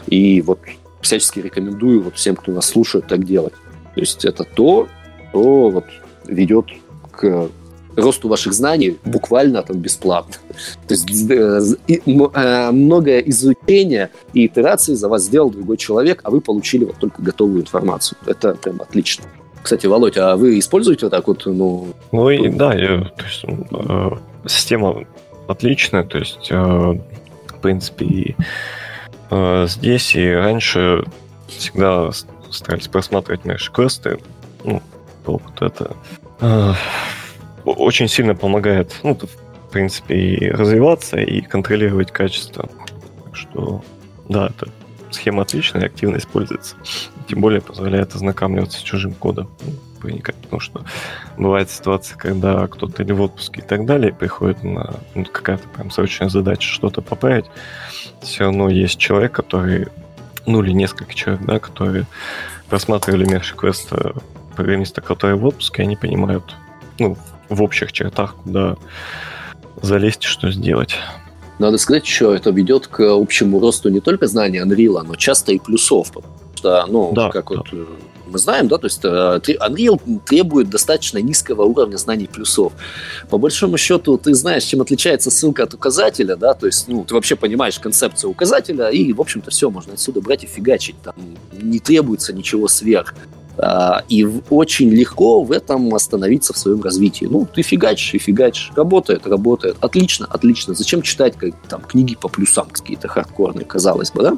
И вот всячески рекомендую вот всем, кто нас слушает, так делать. То есть это то, что вот ведет к росту ваших знаний буквально там бесплатно. То есть э, э, многое изучение и итерации за вас сделал другой человек, а вы получили вот только готовую информацию. Это прям отлично. Кстати, Володь, а вы используете вот так вот, ну... Ну и да, я, то есть, э, система отличная, то есть, э, в принципе, и э, здесь и раньше всегда старались просматривать наши квесты, ну, по опыту это э, очень сильно помогает, ну, в принципе, и развиваться, и контролировать качество. Так что, да, это схема отличная активно используется. Тем более позволяет ознакомливаться с чужим кодом, ну, проникать, потому что бывает ситуация, когда кто-то или в отпуске и так далее приходит на ну, какая-то прям срочная задача что-то поправить, все равно есть человек, который, ну или несколько человек, да, которые просматривали мерши квеста программиста, который в отпуске, они понимают, ну, в общих чертах, куда залезть и что сделать. Надо сказать еще, это ведет к общему росту не только знания Unreal, но часто и плюсов, что, ну, да, как да. вот э, мы знаем, да, то есть э, Unreal требует достаточно низкого уровня знаний плюсов. По большому счету, ты знаешь, чем отличается ссылка от указателя, да, то есть, ну, ты вообще понимаешь концепцию указателя, и, в общем-то, все, можно отсюда брать и фигачить, там не требуется ничего сверх. А, и очень легко в этом остановиться в своем развитии. Ну, ты фигачишь и фигачишь. Работает, работает. Отлично, отлично. Зачем читать как, там, книги по плюсам какие-то хардкорные, казалось бы, да?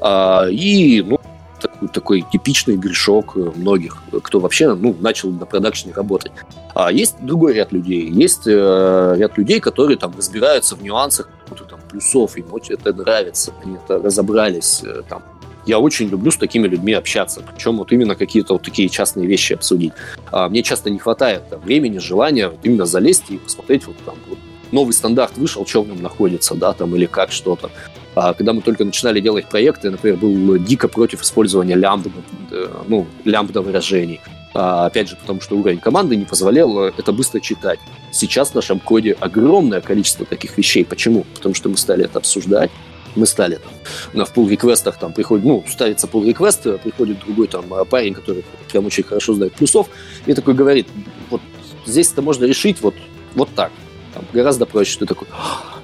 А, и, ну, такой, такой типичный грешок многих, кто вообще ну, начал на продакшене работать. А есть другой ряд людей. Есть э, ряд людей, которые там разбираются в нюансах там, плюсов, им очень это нравится, они это разобрались. Э, там. Я очень люблю с такими людьми общаться, причем вот именно какие-то вот такие частные вещи обсудить. А мне часто не хватает там, времени, желания вот именно залезть и посмотреть вот там вот, новый стандарт вышел, что в нем находится, да, там, или как что-то. А когда мы только начинали делать проекты, например, был дико против использования лямбда, э, ну, лямбда выражений. А, опять же, потому что уровень команды не позволял э, это быстро читать. Сейчас в нашем коде огромное количество таких вещей. Почему? Потому что мы стали это обсуждать, мы стали там, на в pull реквестах там приходит, ну, ставится pull реквест, приходит другой там парень, который прям очень хорошо знает плюсов, и такой говорит, вот здесь это можно решить вот, вот так. Там, гораздо проще. Ты такой,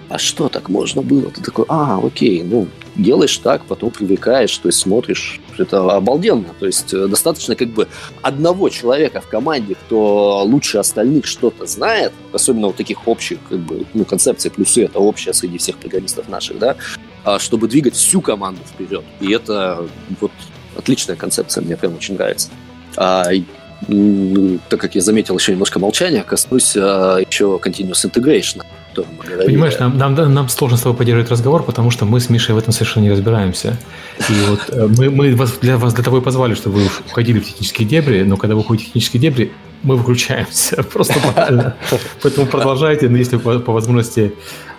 а что так можно было? Ты такой, а, окей, ну, делаешь так, потом привыкаешь, то есть смотришь. Это обалденно. То есть э, достаточно как бы одного человека в команде, кто лучше остальных что-то знает, особенно вот таких общих как бы, ну, концепций, плюсы это общее среди всех программистов наших, да, а, чтобы двигать всю команду вперед. И это вот отличная концепция, мне прям очень нравится. Так как я заметил еще немножко молчания, коснусь а, еще continuous integration. Понимаешь, нам, нам, нам сложно с тобой поддерживать разговор, потому что мы с Мишей в этом совершенно не разбираемся. И вот э, мы, мы вас, для вас для того и позвали, чтобы вы уходили в технические дебри, но когда вы уходите в технические дебри, мы выключаемся. [LAUGHS] Просто банально. Поэтому продолжайте, но если по, по возможности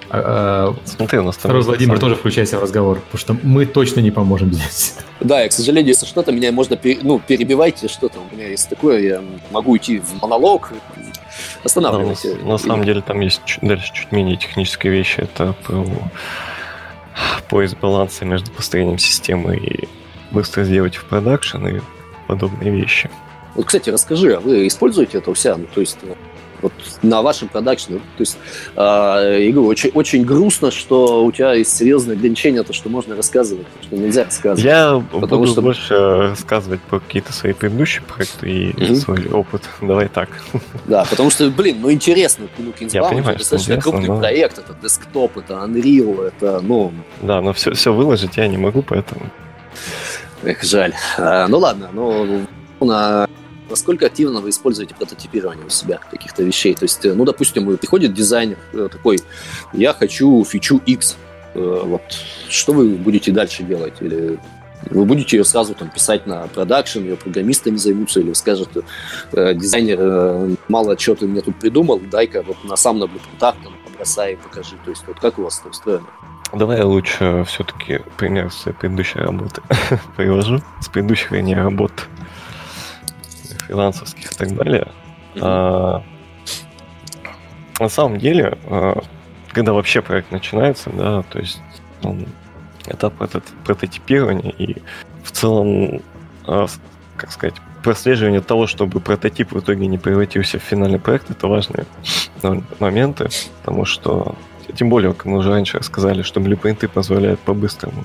Смотри, у нас Второй Владимир тоже включайся в разговор, потому что мы точно не поможем здесь. Да, и, к сожалению, если что-то меня можно, ну, перебивайте что-то, у меня есть такое, я могу идти в монолог, Останавливайся. На, на самом деле там есть чуть, дальше чуть менее технические вещи. Это поиск баланса между построением системы и быстро сделать в продакшн и подобные вещи. Вот, кстати, расскажи, а вы используете это у себя? Ну, то есть э, вот на вашем продакшне. То есть, э, я говорю, очень, очень грустно, что у тебя есть серьезные ограничения, то, что можно рассказывать, что нельзя рассказывать. Я потому буду что... больше рассказывать про какие-то свои предыдущие проекты и mm-hmm. свой опыт. [LAUGHS] Давай так. Да, потому что, блин, ну интересно, ну, Kingsbound это достаточно крупный но... проект, это десктоп, это Unreal, это, ну... Да, но все, все выложить я не могу, поэтому... Эх, жаль. А, ну ладно, ну на Насколько активно вы используете прототипирование у себя каких-то вещей? То есть, э, ну, допустим, приходит дизайнер э, такой, я хочу фичу X, э, вот что вы будете дальше делать? Или вы будете ее сразу там писать на продакшн, ее программистами займутся, или скажет, дизайнер, мало чего ты мне тут придумал, дай-ка вот на сам на блютутах там побросай и покажи. То есть вот как у вас это устроено? Давай я лучше все-таки пример с предыдущей работы [LAUGHS] привожу, с предыдущих, вернее, работ фрилансовских и так далее. Mm-hmm. А, на самом деле, а, когда вообще проект начинается, да, то есть он, этап этот прототипирования и в целом, а, как сказать, прослеживание того, чтобы прототип в итоге не превратился в финальный проект, это важные моменты, потому что тем более, как мы уже раньше сказали, что блюпринты позволяют по-быстрому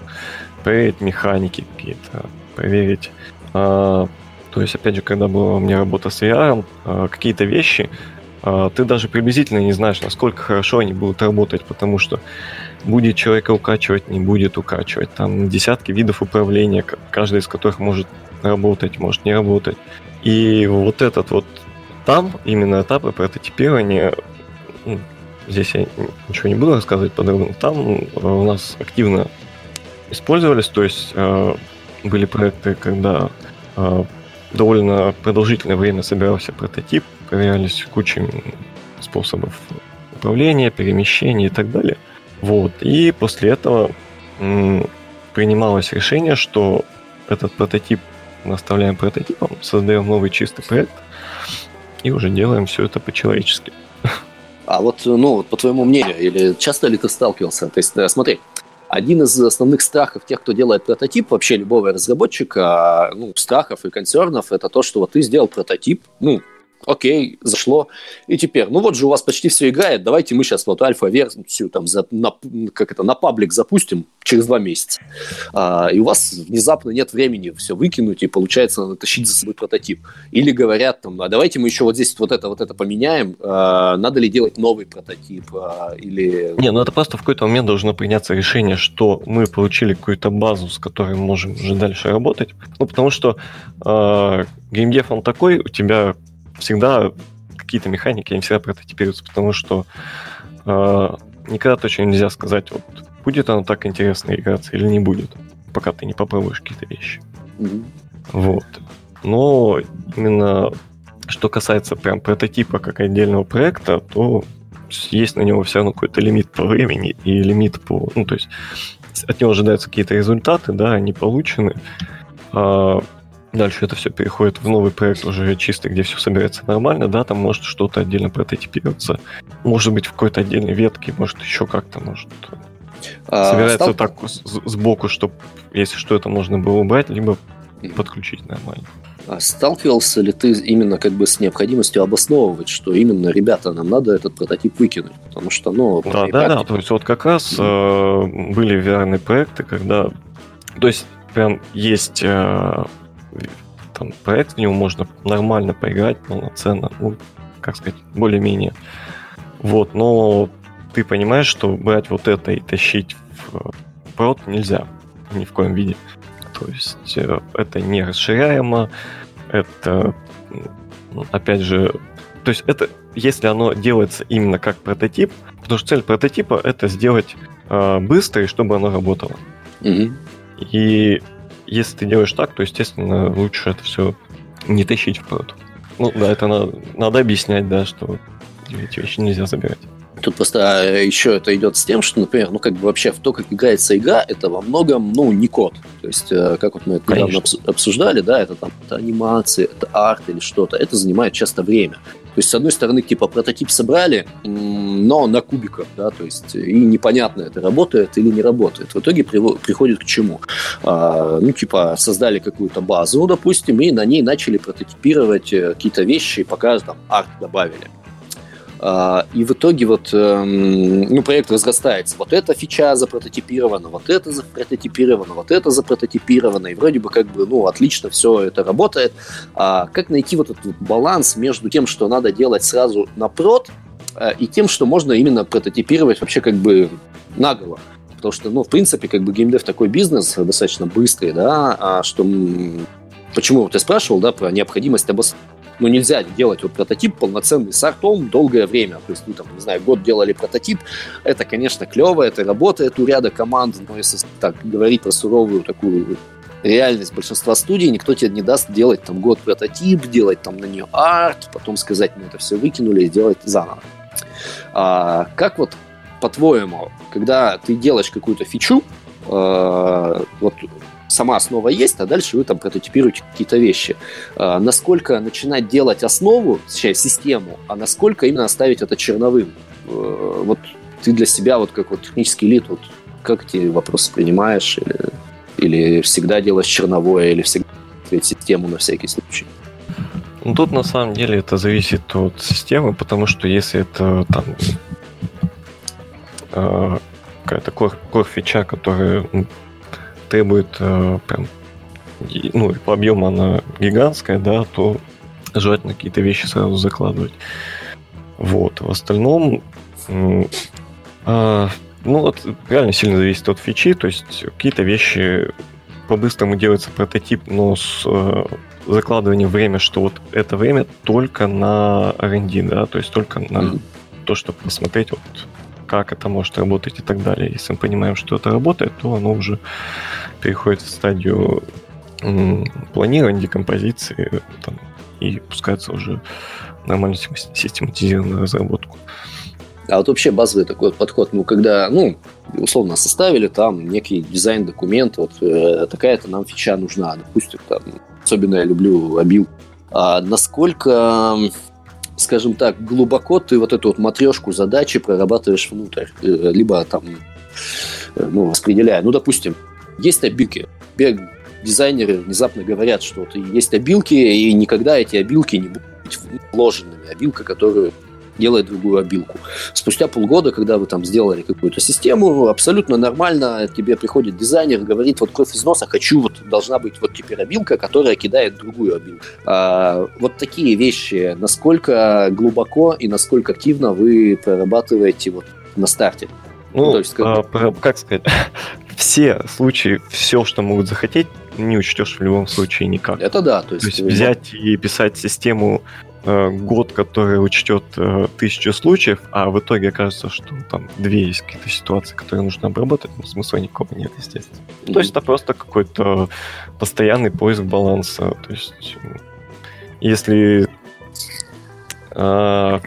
проверить механики какие-то, проверить а, то есть, опять же, когда была у меня работа с VR, какие-то вещи, ты даже приблизительно не знаешь, насколько хорошо они будут работать, потому что будет человека укачивать, не будет укачивать. Там десятки видов управления, каждый из которых может работать, может не работать. И вот этот вот там, именно этапы прототипирования, ну, здесь я ничего не буду рассказывать подробно, там у нас активно использовались, то есть а, были проекты, когда довольно продолжительное время собирался прототип, проверялись куча способов управления, перемещения и так далее. Вот. И после этого принималось решение, что этот прототип мы оставляем прототипом, создаем новый чистый проект и уже делаем все это по-человечески. А вот, ну, по твоему мнению, или часто ли ты сталкивался? То есть, смотри, один из основных страхов тех, кто делает прототип, вообще любого разработчика, ну, страхов и концернов, это то, что вот ты сделал прототип, ну, окей, зашло. И теперь, ну вот же у вас почти все играет, давайте мы сейчас вот альфа-версию там за, на, как это, на паблик запустим через два месяца. А, и у вас внезапно нет времени все выкинуть, и получается надо тащить за собой прототип. Или говорят там, а давайте мы еще вот здесь вот это, вот это поменяем, а, надо ли делать новый прототип, а, или... Не, ну это просто в какой-то момент должно приняться решение, что мы получили какую-то базу, с которой мы можем уже дальше работать. Ну, потому что э, геймдев, он такой, у тебя всегда какие-то механики, они всегда прототипируются, потому что э, никогда точно нельзя сказать, вот будет оно так интересно играться или не будет, пока ты не попробуешь какие-то вещи. Mm-hmm. Вот. Но именно что касается прям прототипа как отдельного проекта, то есть на него все равно какой-то лимит по времени и лимит по... Ну, то есть от него ожидаются какие-то результаты, да, они получены. А Дальше это все переходит в новый проект уже чистый, где все собирается нормально, да, там может что-то отдельно прототипироваться. Может быть, в какой-то отдельной ветке, может, еще как-то, может, а, собирается стал... так сбоку, чтобы, если что, это можно было убрать, либо подключить нормально. А сталкивался ли ты именно как бы с необходимостью обосновывать, что именно, ребята, нам надо этот прототип выкинуть? Потому что, ну... Да, да, да, то есть вот как раз э, были VR проекты, когда... То есть прям есть э, там, проект, в него можно нормально поиграть, полноценно, ну, как сказать, более-менее. Вот, но ты понимаешь, что брать вот это и тащить в прод нельзя ни в коем виде. То есть э, это не расширяемо, это, опять же, то есть это, если оно делается именно как прототип, потому что цель прототипа это сделать э, быстро и чтобы оно работало. Mm-hmm. И если ты делаешь так, то, естественно, лучше это все не тащить в прод. Ну да, это надо, надо объяснять, да, что эти вещи нельзя забирать. Тут просто а, еще это идет с тем, что, например, ну как бы вообще в то, как играется игра, это во многом, ну, не код. То есть, э, как вот мы это недавно обсуждали, да, это там это анимация, это арт или что-то, это занимает часто время. То есть, с одной стороны, типа, прототип собрали, но на кубиках, да, то есть, и непонятно, это работает или не работает. В итоге приходит к чему? А, ну, типа, создали какую-то базу, допустим, и на ней начали прототипировать э, какие-то вещи, пока там арт добавили. А, и в итоге вот, эм, ну, проект разрастается. Вот эта фича запрототипирована, вот это запрототипировано, вот это запрототипировано. И вроде бы как бы, ну, отлично все это работает. А как найти вот этот баланс между тем, что надо делать сразу на прод, э, и тем, что можно именно прототипировать вообще как бы наголо. Потому что, ну, в принципе, как бы геймдев такой бизнес достаточно быстрый, да, а что... Почему ты спрашивал, да, про необходимость обос ну, нельзя делать вот прототип полноценный с артом долгое время. То есть, ну, там, не знаю, год делали прототип. Это, конечно, клево, это работает у ряда команд, но если так говорить про суровую такую реальность большинства студий, никто тебе не даст делать там год прототип, делать там на нее арт, потом сказать, мы это все выкинули и сделать заново. А, как вот по-твоему, когда ты делаешь какую-то фичу, э, вот сама основа есть, а дальше вы там прототипируете какие-то вещи. А, насколько начинать делать основу, сейчас систему, а насколько именно оставить это черновым? А, вот ты для себя, вот как вот технический лид, вот как эти вопросы принимаешь? Или, или всегда делаешь черновое, или всегда систему на всякий случай? Ну, тут на самом деле это зависит от системы, потому что если это там э, какая-то core-фича, которая требует э, прям, ну, по объему она гигантская, да, то желательно какие-то вещи сразу закладывать. Вот. В остальном, э, ну, вот реально сильно зависит от фичи, то есть какие-то вещи по-быстрому делается прототип, но с э, закладыванием время, что вот это время только на R&D, да, то есть только на mm-hmm. то, чтобы посмотреть вот как это может работать и так далее. Если мы понимаем, что это работает, то оно уже переходит в стадию планирования, декомпозиции там, и пускается уже нормально систематизированную разработку. А вот вообще базовый такой подход, ну, когда, ну, условно составили там некий дизайн-документ, вот э, такая-то нам фича нужна, допустим, там, особенно я люблю обил. А насколько скажем так, глубоко ты вот эту вот матрешку задачи прорабатываешь внутрь, э, либо там, э, ну, распределяя. Ну, допустим, есть обилки. Дизайнеры внезапно говорят, что вот есть обилки, и никогда эти обилки не будут вложенными. Обилка, которую делает другую обилку. Спустя полгода, когда вы там сделали какую-то систему, абсолютно нормально тебе приходит дизайнер, говорит, вот кровь из носа, хочу, вот должна быть вот теперь обилка, которая кидает другую обилку. А, вот такие вещи, насколько глубоко и насколько активно вы прорабатываете вот на старте? Ну, ну то есть, как... А, как сказать, [LAUGHS] все случаи, все, что могут захотеть, не учтешь в любом случае никак. Это да. То есть, то есть взять и писать систему Э, год, который учтет э, тысячу случаев, а в итоге окажется, что там две есть какие-то ситуации, которые нужно обработать, ну, смысла никакого нет, естественно. Mm-hmm. То есть это просто какой-то постоянный поиск баланса. То есть если а,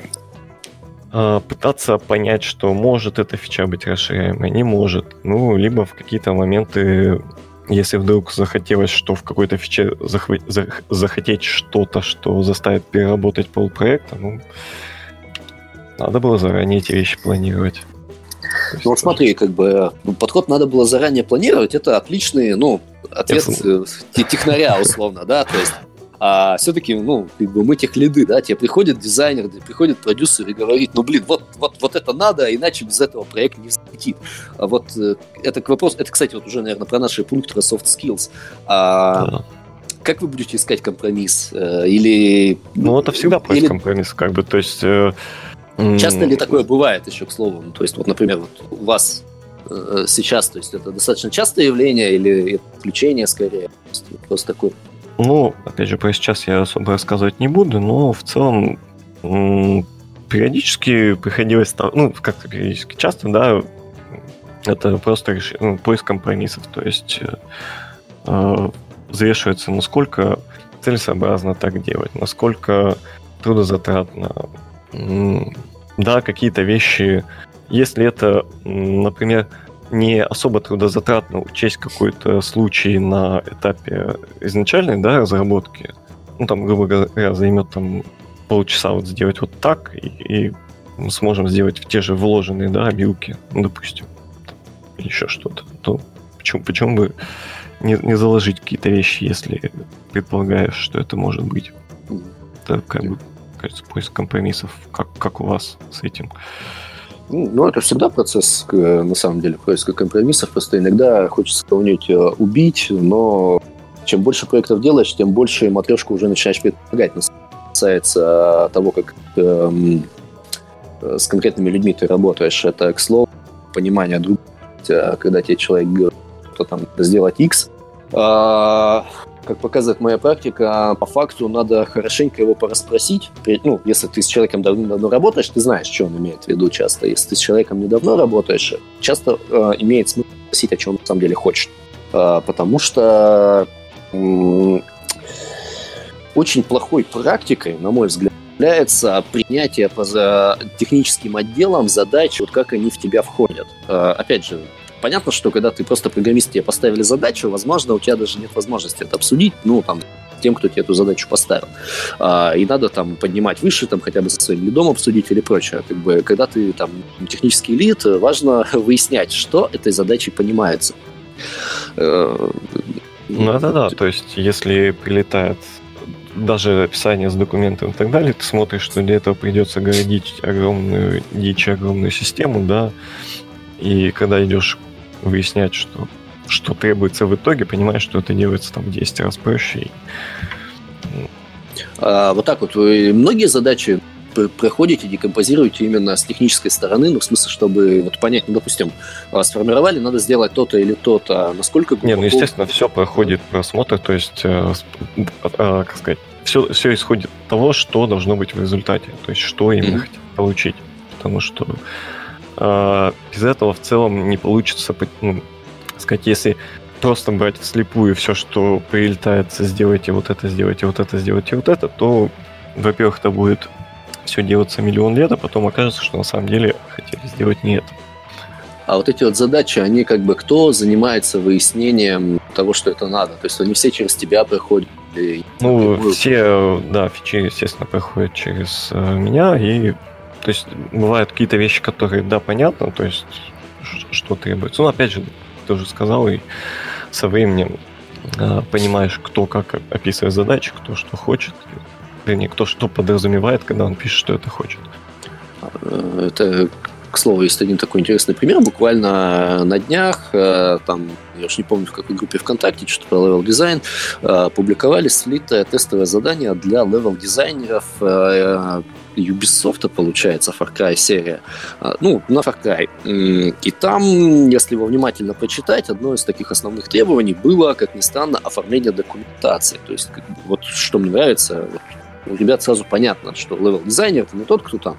пытаться понять, что может эта фича быть расширяемой, не может. Ну, либо в какие-то моменты если вдруг захотелось, что в какой-то фиче захва- зах- захотеть что-то, что заставит переработать полпроекта, ну, надо было заранее эти вещи планировать. Ну вот смотри, как бы подход надо было заранее планировать, это отличный, ну, ответ э, технаря, условно, да, то есть а все-таки, ну, как бы мы тех лиды, да, тебе приходит дизайнер, приходит продюсер и говорит, ну, блин, вот, вот, вот это надо, иначе без этого проект не взлетит. А вот э, это к вопросу, это, кстати, вот уже, наверное, про наши пункты про soft skills. А, да. Как вы будете искать компромисс? Э, или... Ну, это всегда поиск или... компромисс, как бы, то есть... Э, Часто ли такое бывает еще, к слову? Ну, то есть, вот, например, вот у вас э, сейчас, то есть это достаточно частое явление или исключение скорее? Просто такой ну, опять же, про сейчас я особо рассказывать не буду, но в целом периодически приходилось, ну, как-то периодически часто, да, это просто реш... ну, поиск компромиссов, то есть э, э взвешивается, насколько целесообразно так делать, насколько трудозатратно. Да, какие-то вещи, если это, например, не особо трудозатратно учесть какой-то случай на этапе изначальной да, разработки. Ну, там, грубо говоря, займет там полчаса вот сделать вот так, и, и мы сможем сделать те же вложенные, да, обилки, ну, допустим, или еще что-то. То почему, почему бы не, не заложить какие-то вещи, если предполагаешь, что это может быть? Это, как бы, кажется, поиск компромиссов, как, как у вас с этим. Ну, ну, это всегда процесс, на самом деле, поиска компромиссов. Просто иногда хочется кого-нибудь э, убить, но чем больше проектов делаешь, тем больше матрешку уже начинаешь предполагать. Касается того, как эм, э, с конкретными людьми ты работаешь. Это, к слову, понимание друг когда тебе человек говорит, что там сделать X, а, как показывает моя практика, по факту надо хорошенько его порасспросить. Ну, если ты с человеком давно-давно работаешь, ты знаешь, что он имеет в виду часто. Если ты с человеком недавно работаешь, часто э, имеет смысл спросить, о чем он на самом деле хочет. Э, потому что э, очень плохой практикой, на мой взгляд, является принятие по техническим отделам задач, вот как они в тебя входят. Э, опять же, понятно, что когда ты просто программист, тебе поставили задачу, возможно, у тебя даже нет возможности это обсудить, ну, там, тем, кто тебе эту задачу поставил. А, и надо там поднимать выше, там хотя бы со своим лидом обсудить или прочее. Как бы, когда ты там технический лид, важно [LAUGHS] выяснять, что этой задачей понимается. Э, ну, это да, то есть, если прилетает даже описание с документом и так далее, ты смотришь, что для этого придется городить огромную дичь, огромную систему, да, и когда идешь выяснять, что, что требуется в итоге, понимаешь, что это делается там в 10 раз проще. А, вот так вот. Вы многие задачи проходите, декомпозируете именно с технической стороны, ну, в смысле, чтобы вот понять, ну, допустим, сформировали, надо сделать то-то или то-то, насколько глубоко... Не, ну, естественно, все проходит просмотр, то есть, э, э, как сказать, все, все исходит от того, что должно быть в результате, то есть, что именно mm-hmm. хотят получить, потому что а, без этого в целом не получится, ну, сказать, если просто брать вслепую все, что прилетается, сделайте вот это, сделайте вот это, сделайте вот это, то, во-первых, это будет все делаться миллион лет, а потом окажется, что на самом деле хотели сделать не это. А вот эти вот задачи, они как бы кто занимается выяснением того, что это надо? То есть они все через тебя проходят? Ну, все, да, фичи, естественно, проходят через э, меня, и то есть бывают какие-то вещи, которые, да, понятно, то есть что требуется. Ну, опять же, ты уже сказал, и со временем э, понимаешь, кто как описывает задачи, кто что хочет. вернее, кто что подразумевает, когда он пишет, что это хочет. Э, это к слову, есть один такой интересный пример. Буквально на днях, э, там, я уж не помню, в какой группе ВКонтакте, что-то про level дизайн, э, публиковали слитое тестовое задание для level дизайнеров э, Ubisoft, получается, Far Cry серия. Ну, на Far Cry. И там, если его внимательно почитать, одно из таких основных требований было, как ни странно, оформление документации. То есть, вот что мне нравится, вот, у ребят сразу понятно, что level дизайнер это не тот, кто там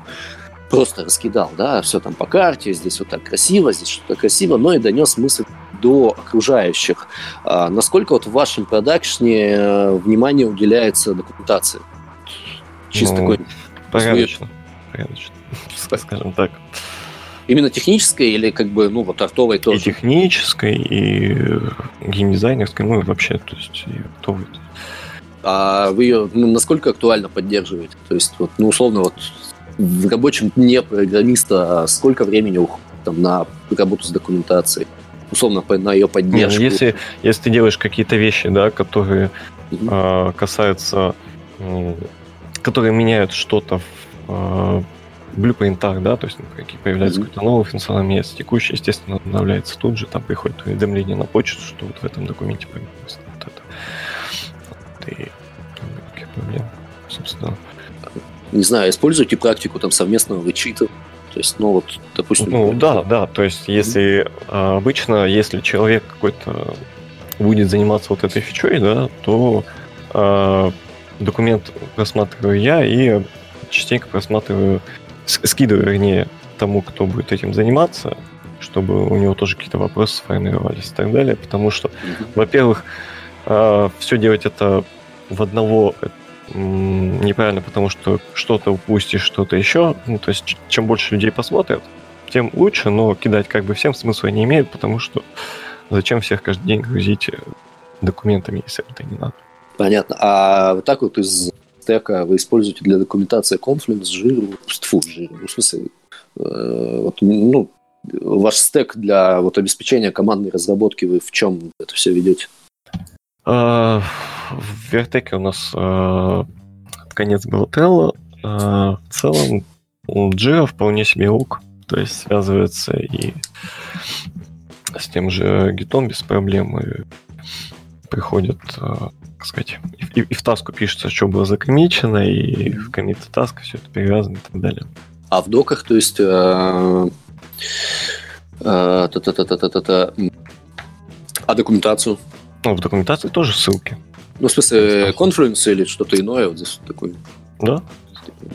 просто раскидал, да, все там по карте, здесь вот так красиво, здесь что-то красиво, но и донес мысль до окружающих. А насколько вот в вашем продакшне э, внимание уделяется документации? Чисто ну, такой... Порядочно. Порядочно, [LAUGHS] скажем так. Именно технической или как бы, ну, вот артовой тоже? И технической, и геймдизайнерской, ну, и вообще, то есть, и артовой. А вы ее ну, насколько актуально поддерживаете? То есть, вот, ну, условно, вот в рабочем дне программиста сколько времени уходит там, на работу с документацией, условно на ее поддержку. Если, если ты делаешь какие-то вещи, да, которые mm-hmm. э, касаются, э, которые меняют что-то в э, блюпринтах, да, то есть ну, какие появляется mm-hmm. какой-то новый функционал, меняется текущий, естественно, обновляется тут же, там приходит уведомление на почту, что вот в этом документе появилось вот это. И какие проблемы, собственно не знаю, используйте практику там совместного вычитывания. То есть, ну вот, допустим... Ну да, да, то есть если mm-hmm. обычно, если человек какой-то будет заниматься вот этой фичой, да, то э, документ просматриваю я и частенько просматриваю, скидываю, вернее, тому, кто будет этим заниматься, чтобы у него тоже какие-то вопросы сформировались и так далее, потому что, mm-hmm. во-первых, э, все делать это в одного неправильно, потому что что-то упустишь, что-то еще. Ну, то есть, чем больше людей посмотрят, тем лучше, но кидать как бы всем смысла не имеет, потому что зачем всех каждый день грузить э, документами, если это не надо. Понятно. А вот так вот из стека вы используете для документации Confluence, жиру, фу, жиру, ну, в смысле, э, вот, ну, ваш стек для вот обеспечения командной разработки вы в чем это все ведете? А, в Вертеке у нас э, конец был Trello. Э, в целом Jira вполне себе ок. То есть связывается и с тем же гитом без проблем. И приходит, э, как сказать, и, и в таску пишется, что было закомичено, и в комит таска все это перевязано и так далее. А в доках, то есть... Э, э, а документацию? Ну, в документации тоже ссылки. Ну, в смысле, Confluence или что-то иное, вот здесь такой. Да.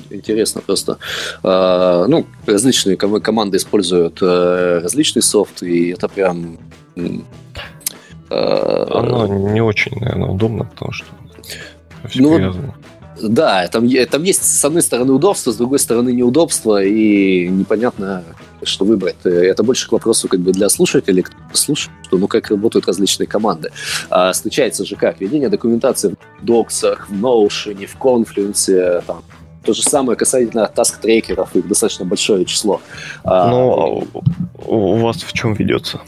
Интересно просто. А, ну, различные команды используют э, различный софт, и это прям... А, Оно не очень, наверное, удобно, потому что все ну, привязано. Да, там, там есть с одной стороны удобство, с другой стороны неудобство, и непонятно, что выбрать. Это больше к вопросу как бы для слушателей, кто слушает, что ну как работают различные команды. А встречается же как? Ведение документации в Docs ах, в Notion, в Confluence, там, то же самое касательно таск-трекеров, их достаточно большое число. А, Но а у вас в чем ведется?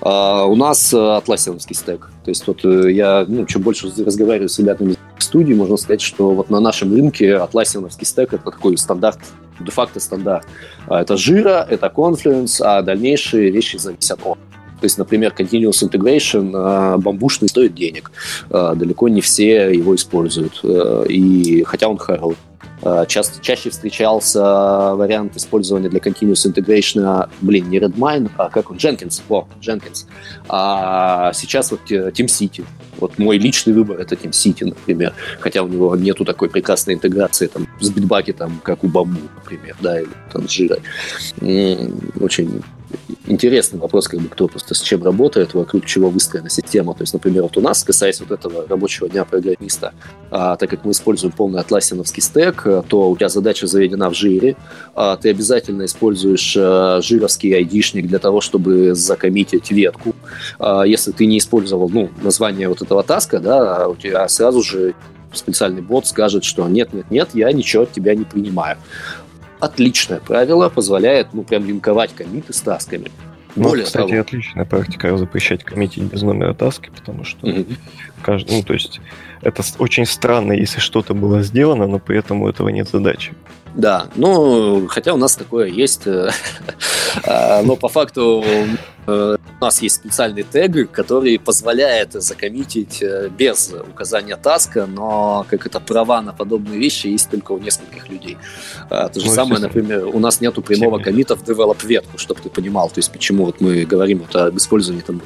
Э, у нас э, Atlassian овский стек. То есть вот э, я, ну, чем больше разговариваю с ребятами в студии, можно сказать, что вот на нашем рынке Atlassian овский стек это такой стандарт де-факто стандарт. А, это Jira, это Confluence, а дальнейшие вещи зависят от. То есть, например, Continuous Integration а, бамбушный стоит денег. А, далеко не все его используют. И хотя он хороший. Часто, чаще встречался вариант использования для Continuous Integration, блин, не Redmine, а как он, Jenkins, о, Jenkins. А сейчас вот TeamCity. Вот мой личный выбор это TeamCity, например. Хотя у него нету такой прекрасной интеграции там, с битбакетом, как у Бамбу, например, да, или там с Жирой. Очень интересный вопрос, как бы кто просто с чем работает, вокруг чего выстроена система. То есть, например, вот у нас, касаясь вот этого рабочего дня программиста, а, так как мы используем полный атласиновский стек, то у тебя задача заведена в жире, а, ты обязательно используешь а, жировский айдишник для того, чтобы закоммитить ветку. А, если ты не использовал ну, название вот этого таска, да, у тебя сразу же специальный бот скажет, что нет, нет, нет, я ничего от тебя не принимаю отличное правило, позволяет, ну, прям линковать комиты с тасками. Ну, Более кстати, того... отличная практика запрещать коммитить без номера таски, потому что mm-hmm. каждый, ну, то есть это очень странно, если что-то было сделано, но при этом у этого нет задачи. Да, ну, хотя у нас такое есть, э, [LAUGHS] а, но по факту э, у нас есть специальный тег, который позволяет закоммитить э, без указания таска, но как это права на подобные вещи есть только у нескольких людей. А, то же ну, самое, например, у нас нету прямого комита в develop ветку, чтобы ты понимал, то есть почему вот мы говорим вот об использовании там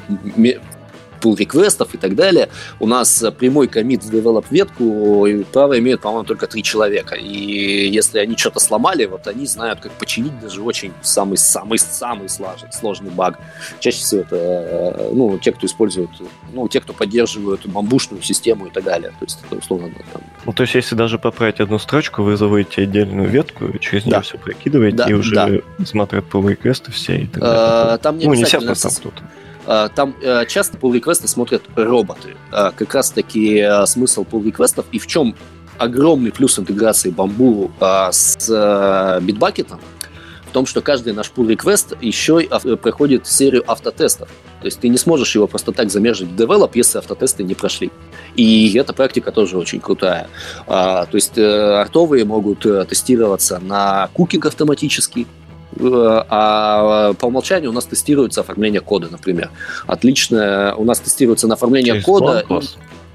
pull реквестов и так далее. У нас прямой комит в develop ветку, и право имеют, по-моему, только три человека. И если они что-то сломали, вот они знают, как починить даже очень самый-самый-самый сложный, сложный баг. Чаще всего это, э, ну, те, кто использует, ну, те, кто поддерживают бамбушную систему и так далее. То есть, это условно, там... Ну, то есть, если даже поправить одну строчку, вы заводите отдельную ветку, через нее да. все прокидываете, да, и уже да. смотрят pull реквесты все и так далее. Э, там не ну, не все, там кто-то. А, там э, часто pull реквесты смотрят роботы. А, как раз таки э, смысл pull реквестов и в чем огромный плюс интеграции бамбу с битбакетом в том, что каждый наш pull request еще и проходит серию автотестов. То есть ты не сможешь его просто так замержить в develop, если автотесты не прошли. И эта практика тоже очень крутая. А, то есть э, артовые могут тестироваться на кукинг автоматически, Э, а по умолчанию у нас тестируется оформление кода, например. Отлично, у нас тестируется на оформление Через кода.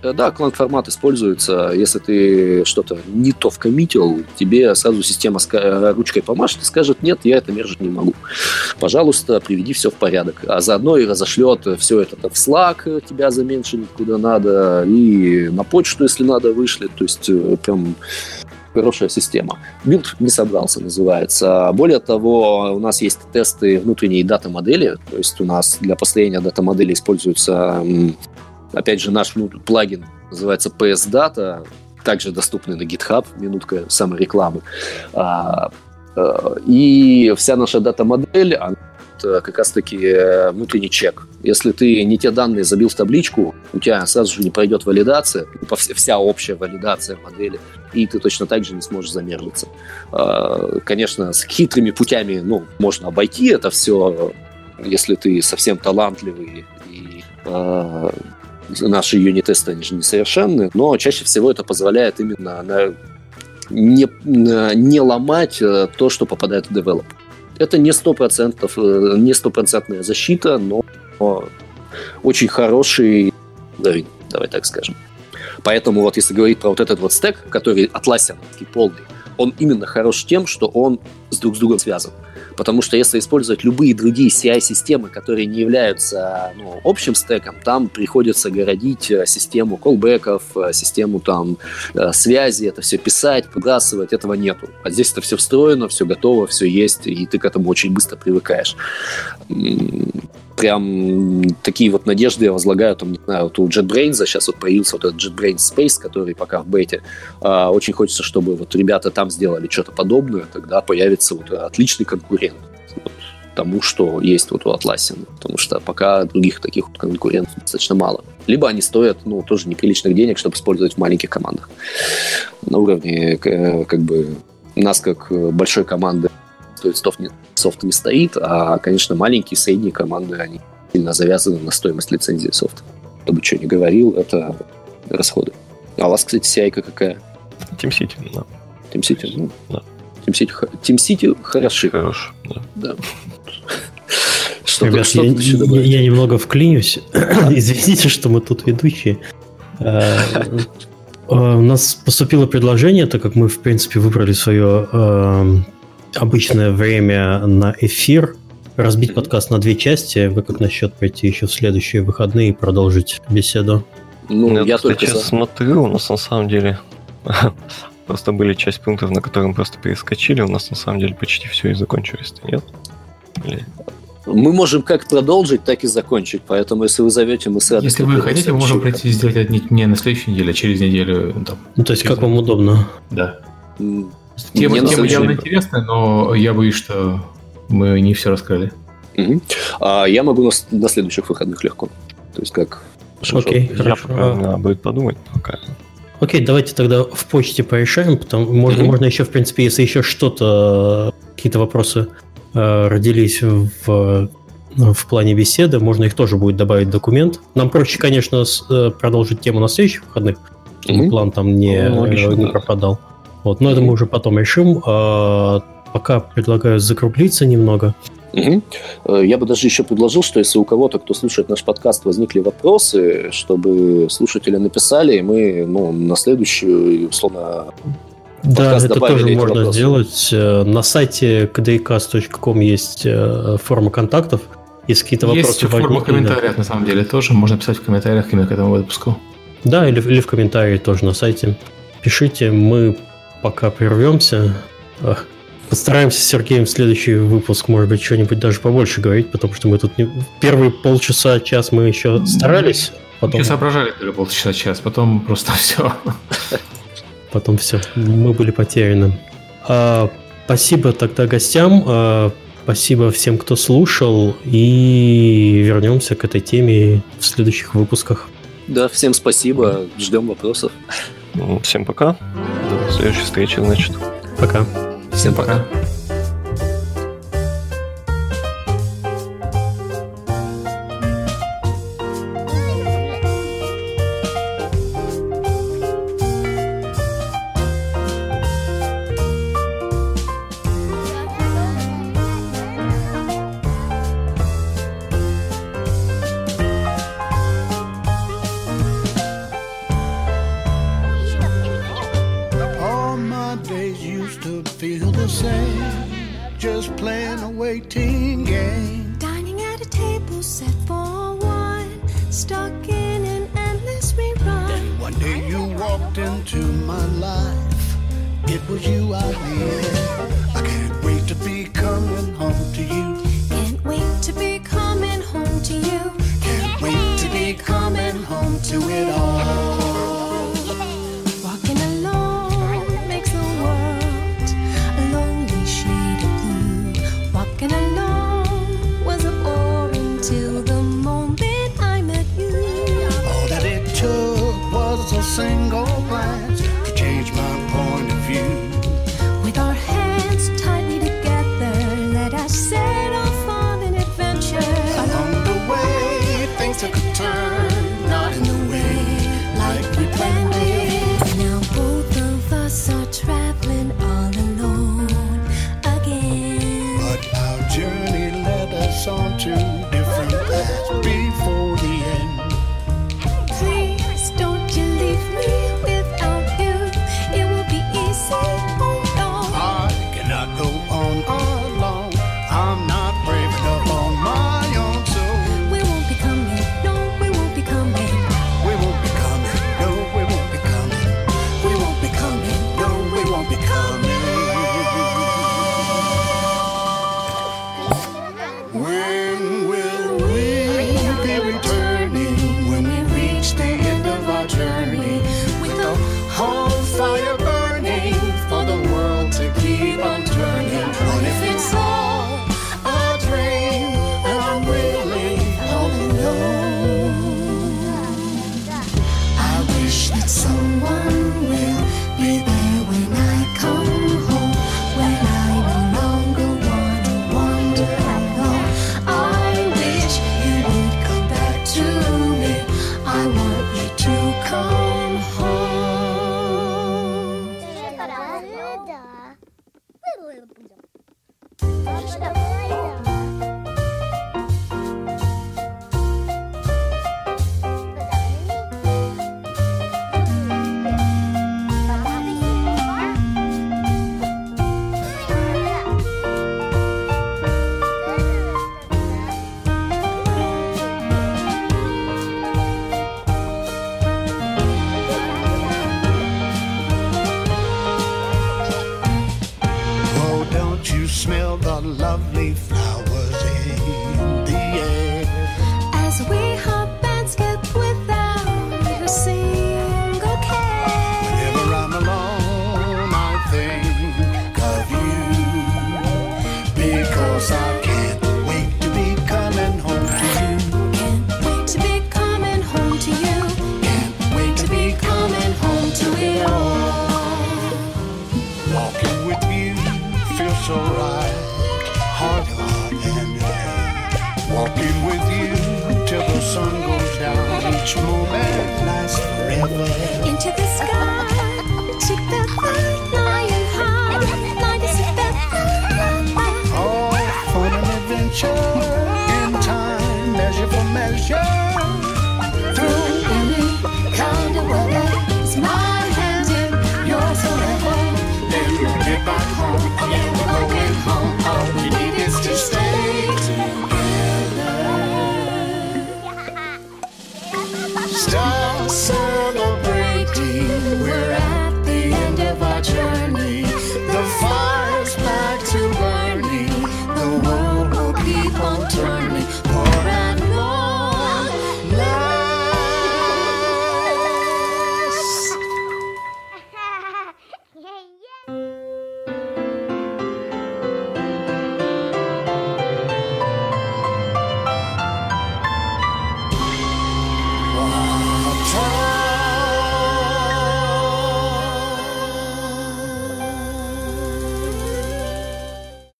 Э, да, клан формат используется. Если ты что-то не то вкоммитил, тебе сразу система ручкой помашет и скажет, нет, я это мержить не могу. Пожалуйста, приведи все в порядок. А заодно и разошлет все это в Slack, тебя заменшинит куда надо, и на почту, если надо, вышлет. То есть э, прям хорошая система. Билд не собрался, называется. Более того, у нас есть тесты внутренней дата-модели, то есть у нас для построения дата-модели используется, опять же, наш плагин называется PS Data, также доступный на GitHub, минутка саморекламы. А, а, и вся наша дата-модель, она Э, как раз-таки э, внутренний чек. Если ты не те данные забил в табличку, у тебя сразу же не пройдет валидация, вся общая валидация модели, и ты точно так же не сможешь замерлиться. А, конечно, с хитрыми путями ну, можно обойти это все, если ты совсем талантливый и а, наши юнит-тесты, они же несовершенны, но чаще всего это позволяет именно на, не, не ломать э, то, что попадает в девелоп. Это не стопроцентов, э, не стопроцентная защита, но очень хороший уровень, давай так скажем. Поэтому вот если говорить про вот этот вот стек, который атласиан, полный, он именно хорош тем, что он с друг с другом связан. Потому что если использовать любые другие CI-системы, которые не являются ну, общим стеком, там приходится городить э, систему колбеков, э, систему там э, связи, это все писать, выбрасывать, этого нету. А здесь это все встроено, все готово, все есть, и ты к этому очень быстро привыкаешь прям такие вот надежды я возлагаю, там, не знаю, вот у JetBrains сейчас вот появился вот этот JetBrains Space, который пока в бете. А, очень хочется, чтобы вот ребята там сделали что-то подобное, тогда появится вот отличный конкурент вот, тому, что есть вот у Atlassian, потому что пока других таких вот конкурентов достаточно мало. Либо они стоят, ну, тоже неприличных денег, чтобы использовать в маленьких командах. На уровне, как бы, нас как большой команды стоит софт не, софт не стоит, а, конечно, маленькие, средние команды, они сильно завязаны на стоимость лицензии софта. Кто бы что ни говорил, это расходы. А у вас, кстати, CI какая? TeamCity, да. TeamCity, ну, да. TeamCity, TeamCity хороши. Хорош, да. да. [LAUGHS] Что Ребят, что я, я, я немного вклинюсь. [COUGHS] Извините, что мы тут ведущие. Э, э, у нас поступило предложение, так как мы, в принципе, выбрали свое э, обычное время на эфир, разбить подкаст на две части. Вы как насчет пойти еще в следующие выходные и продолжить беседу? Ну, я, я только сейчас смотрю, у нас на самом деле [LAUGHS] просто были часть пунктов, на которые мы просто перескочили. У нас на самом деле почти все и закончилось, нет? Или... Мы можем как продолжить, так и закончить. Поэтому, если вы зовете, мы сразу... Если вы хотите, мы можем пройти сделать это не на следующей неделе, а через неделю. Там, ну, то есть, как вам удобно. Да. Тема, Мне тема явно интересная, но я боюсь, что мы не все раскрыли. Угу. А я могу на, на следующих выходных легко. То есть как... Окей, okay, хорошо. Я, надо будет подумать пока. Окей, давайте тогда в почте порешаем, потому можно, mm-hmm. можно еще, в принципе, если еще что-то, какие-то вопросы э, родились в, в плане беседы, можно их тоже будет добавить в документ. Нам проще, конечно, с, э, продолжить тему на следующих выходных, чтобы mm-hmm. план там не, ну, логично, не пропадал. Вот, но mm-hmm. это мы уже потом решим. А, пока предлагаю закруглиться немного. Угу. Я бы даже еще предложил, что если у кого-то, кто слушает наш подкаст, возникли вопросы, чтобы слушатели написали, и мы ну, на следующую, условно, да, это тоже можно вопросы. сделать. Э, на сайте kdcast.com есть э, форма контактов. Если какие-то вопросы Есть форма комментариев, на самом деле, тоже. Можно писать в комментариях именно к этому выпуску. Да, или, или в комментарии тоже на сайте. Пишите, мы пока прервемся. Постараемся с Сергеем в следующий выпуск, может быть, что-нибудь даже побольше говорить, потому что мы тут не... первые полчаса, час мы еще старались. Потом... Мы соображали первые полчаса, час, потом просто [LAUGHS] все. Потом все, мы были потеряны. А, спасибо тогда гостям, а, спасибо всем, кто слушал, и вернемся к этой теме в следующих выпусках. Да, всем спасибо, ждем вопросов. Ну, всем пока, до следующей встречи, значит. Пока. Всем пока. Walking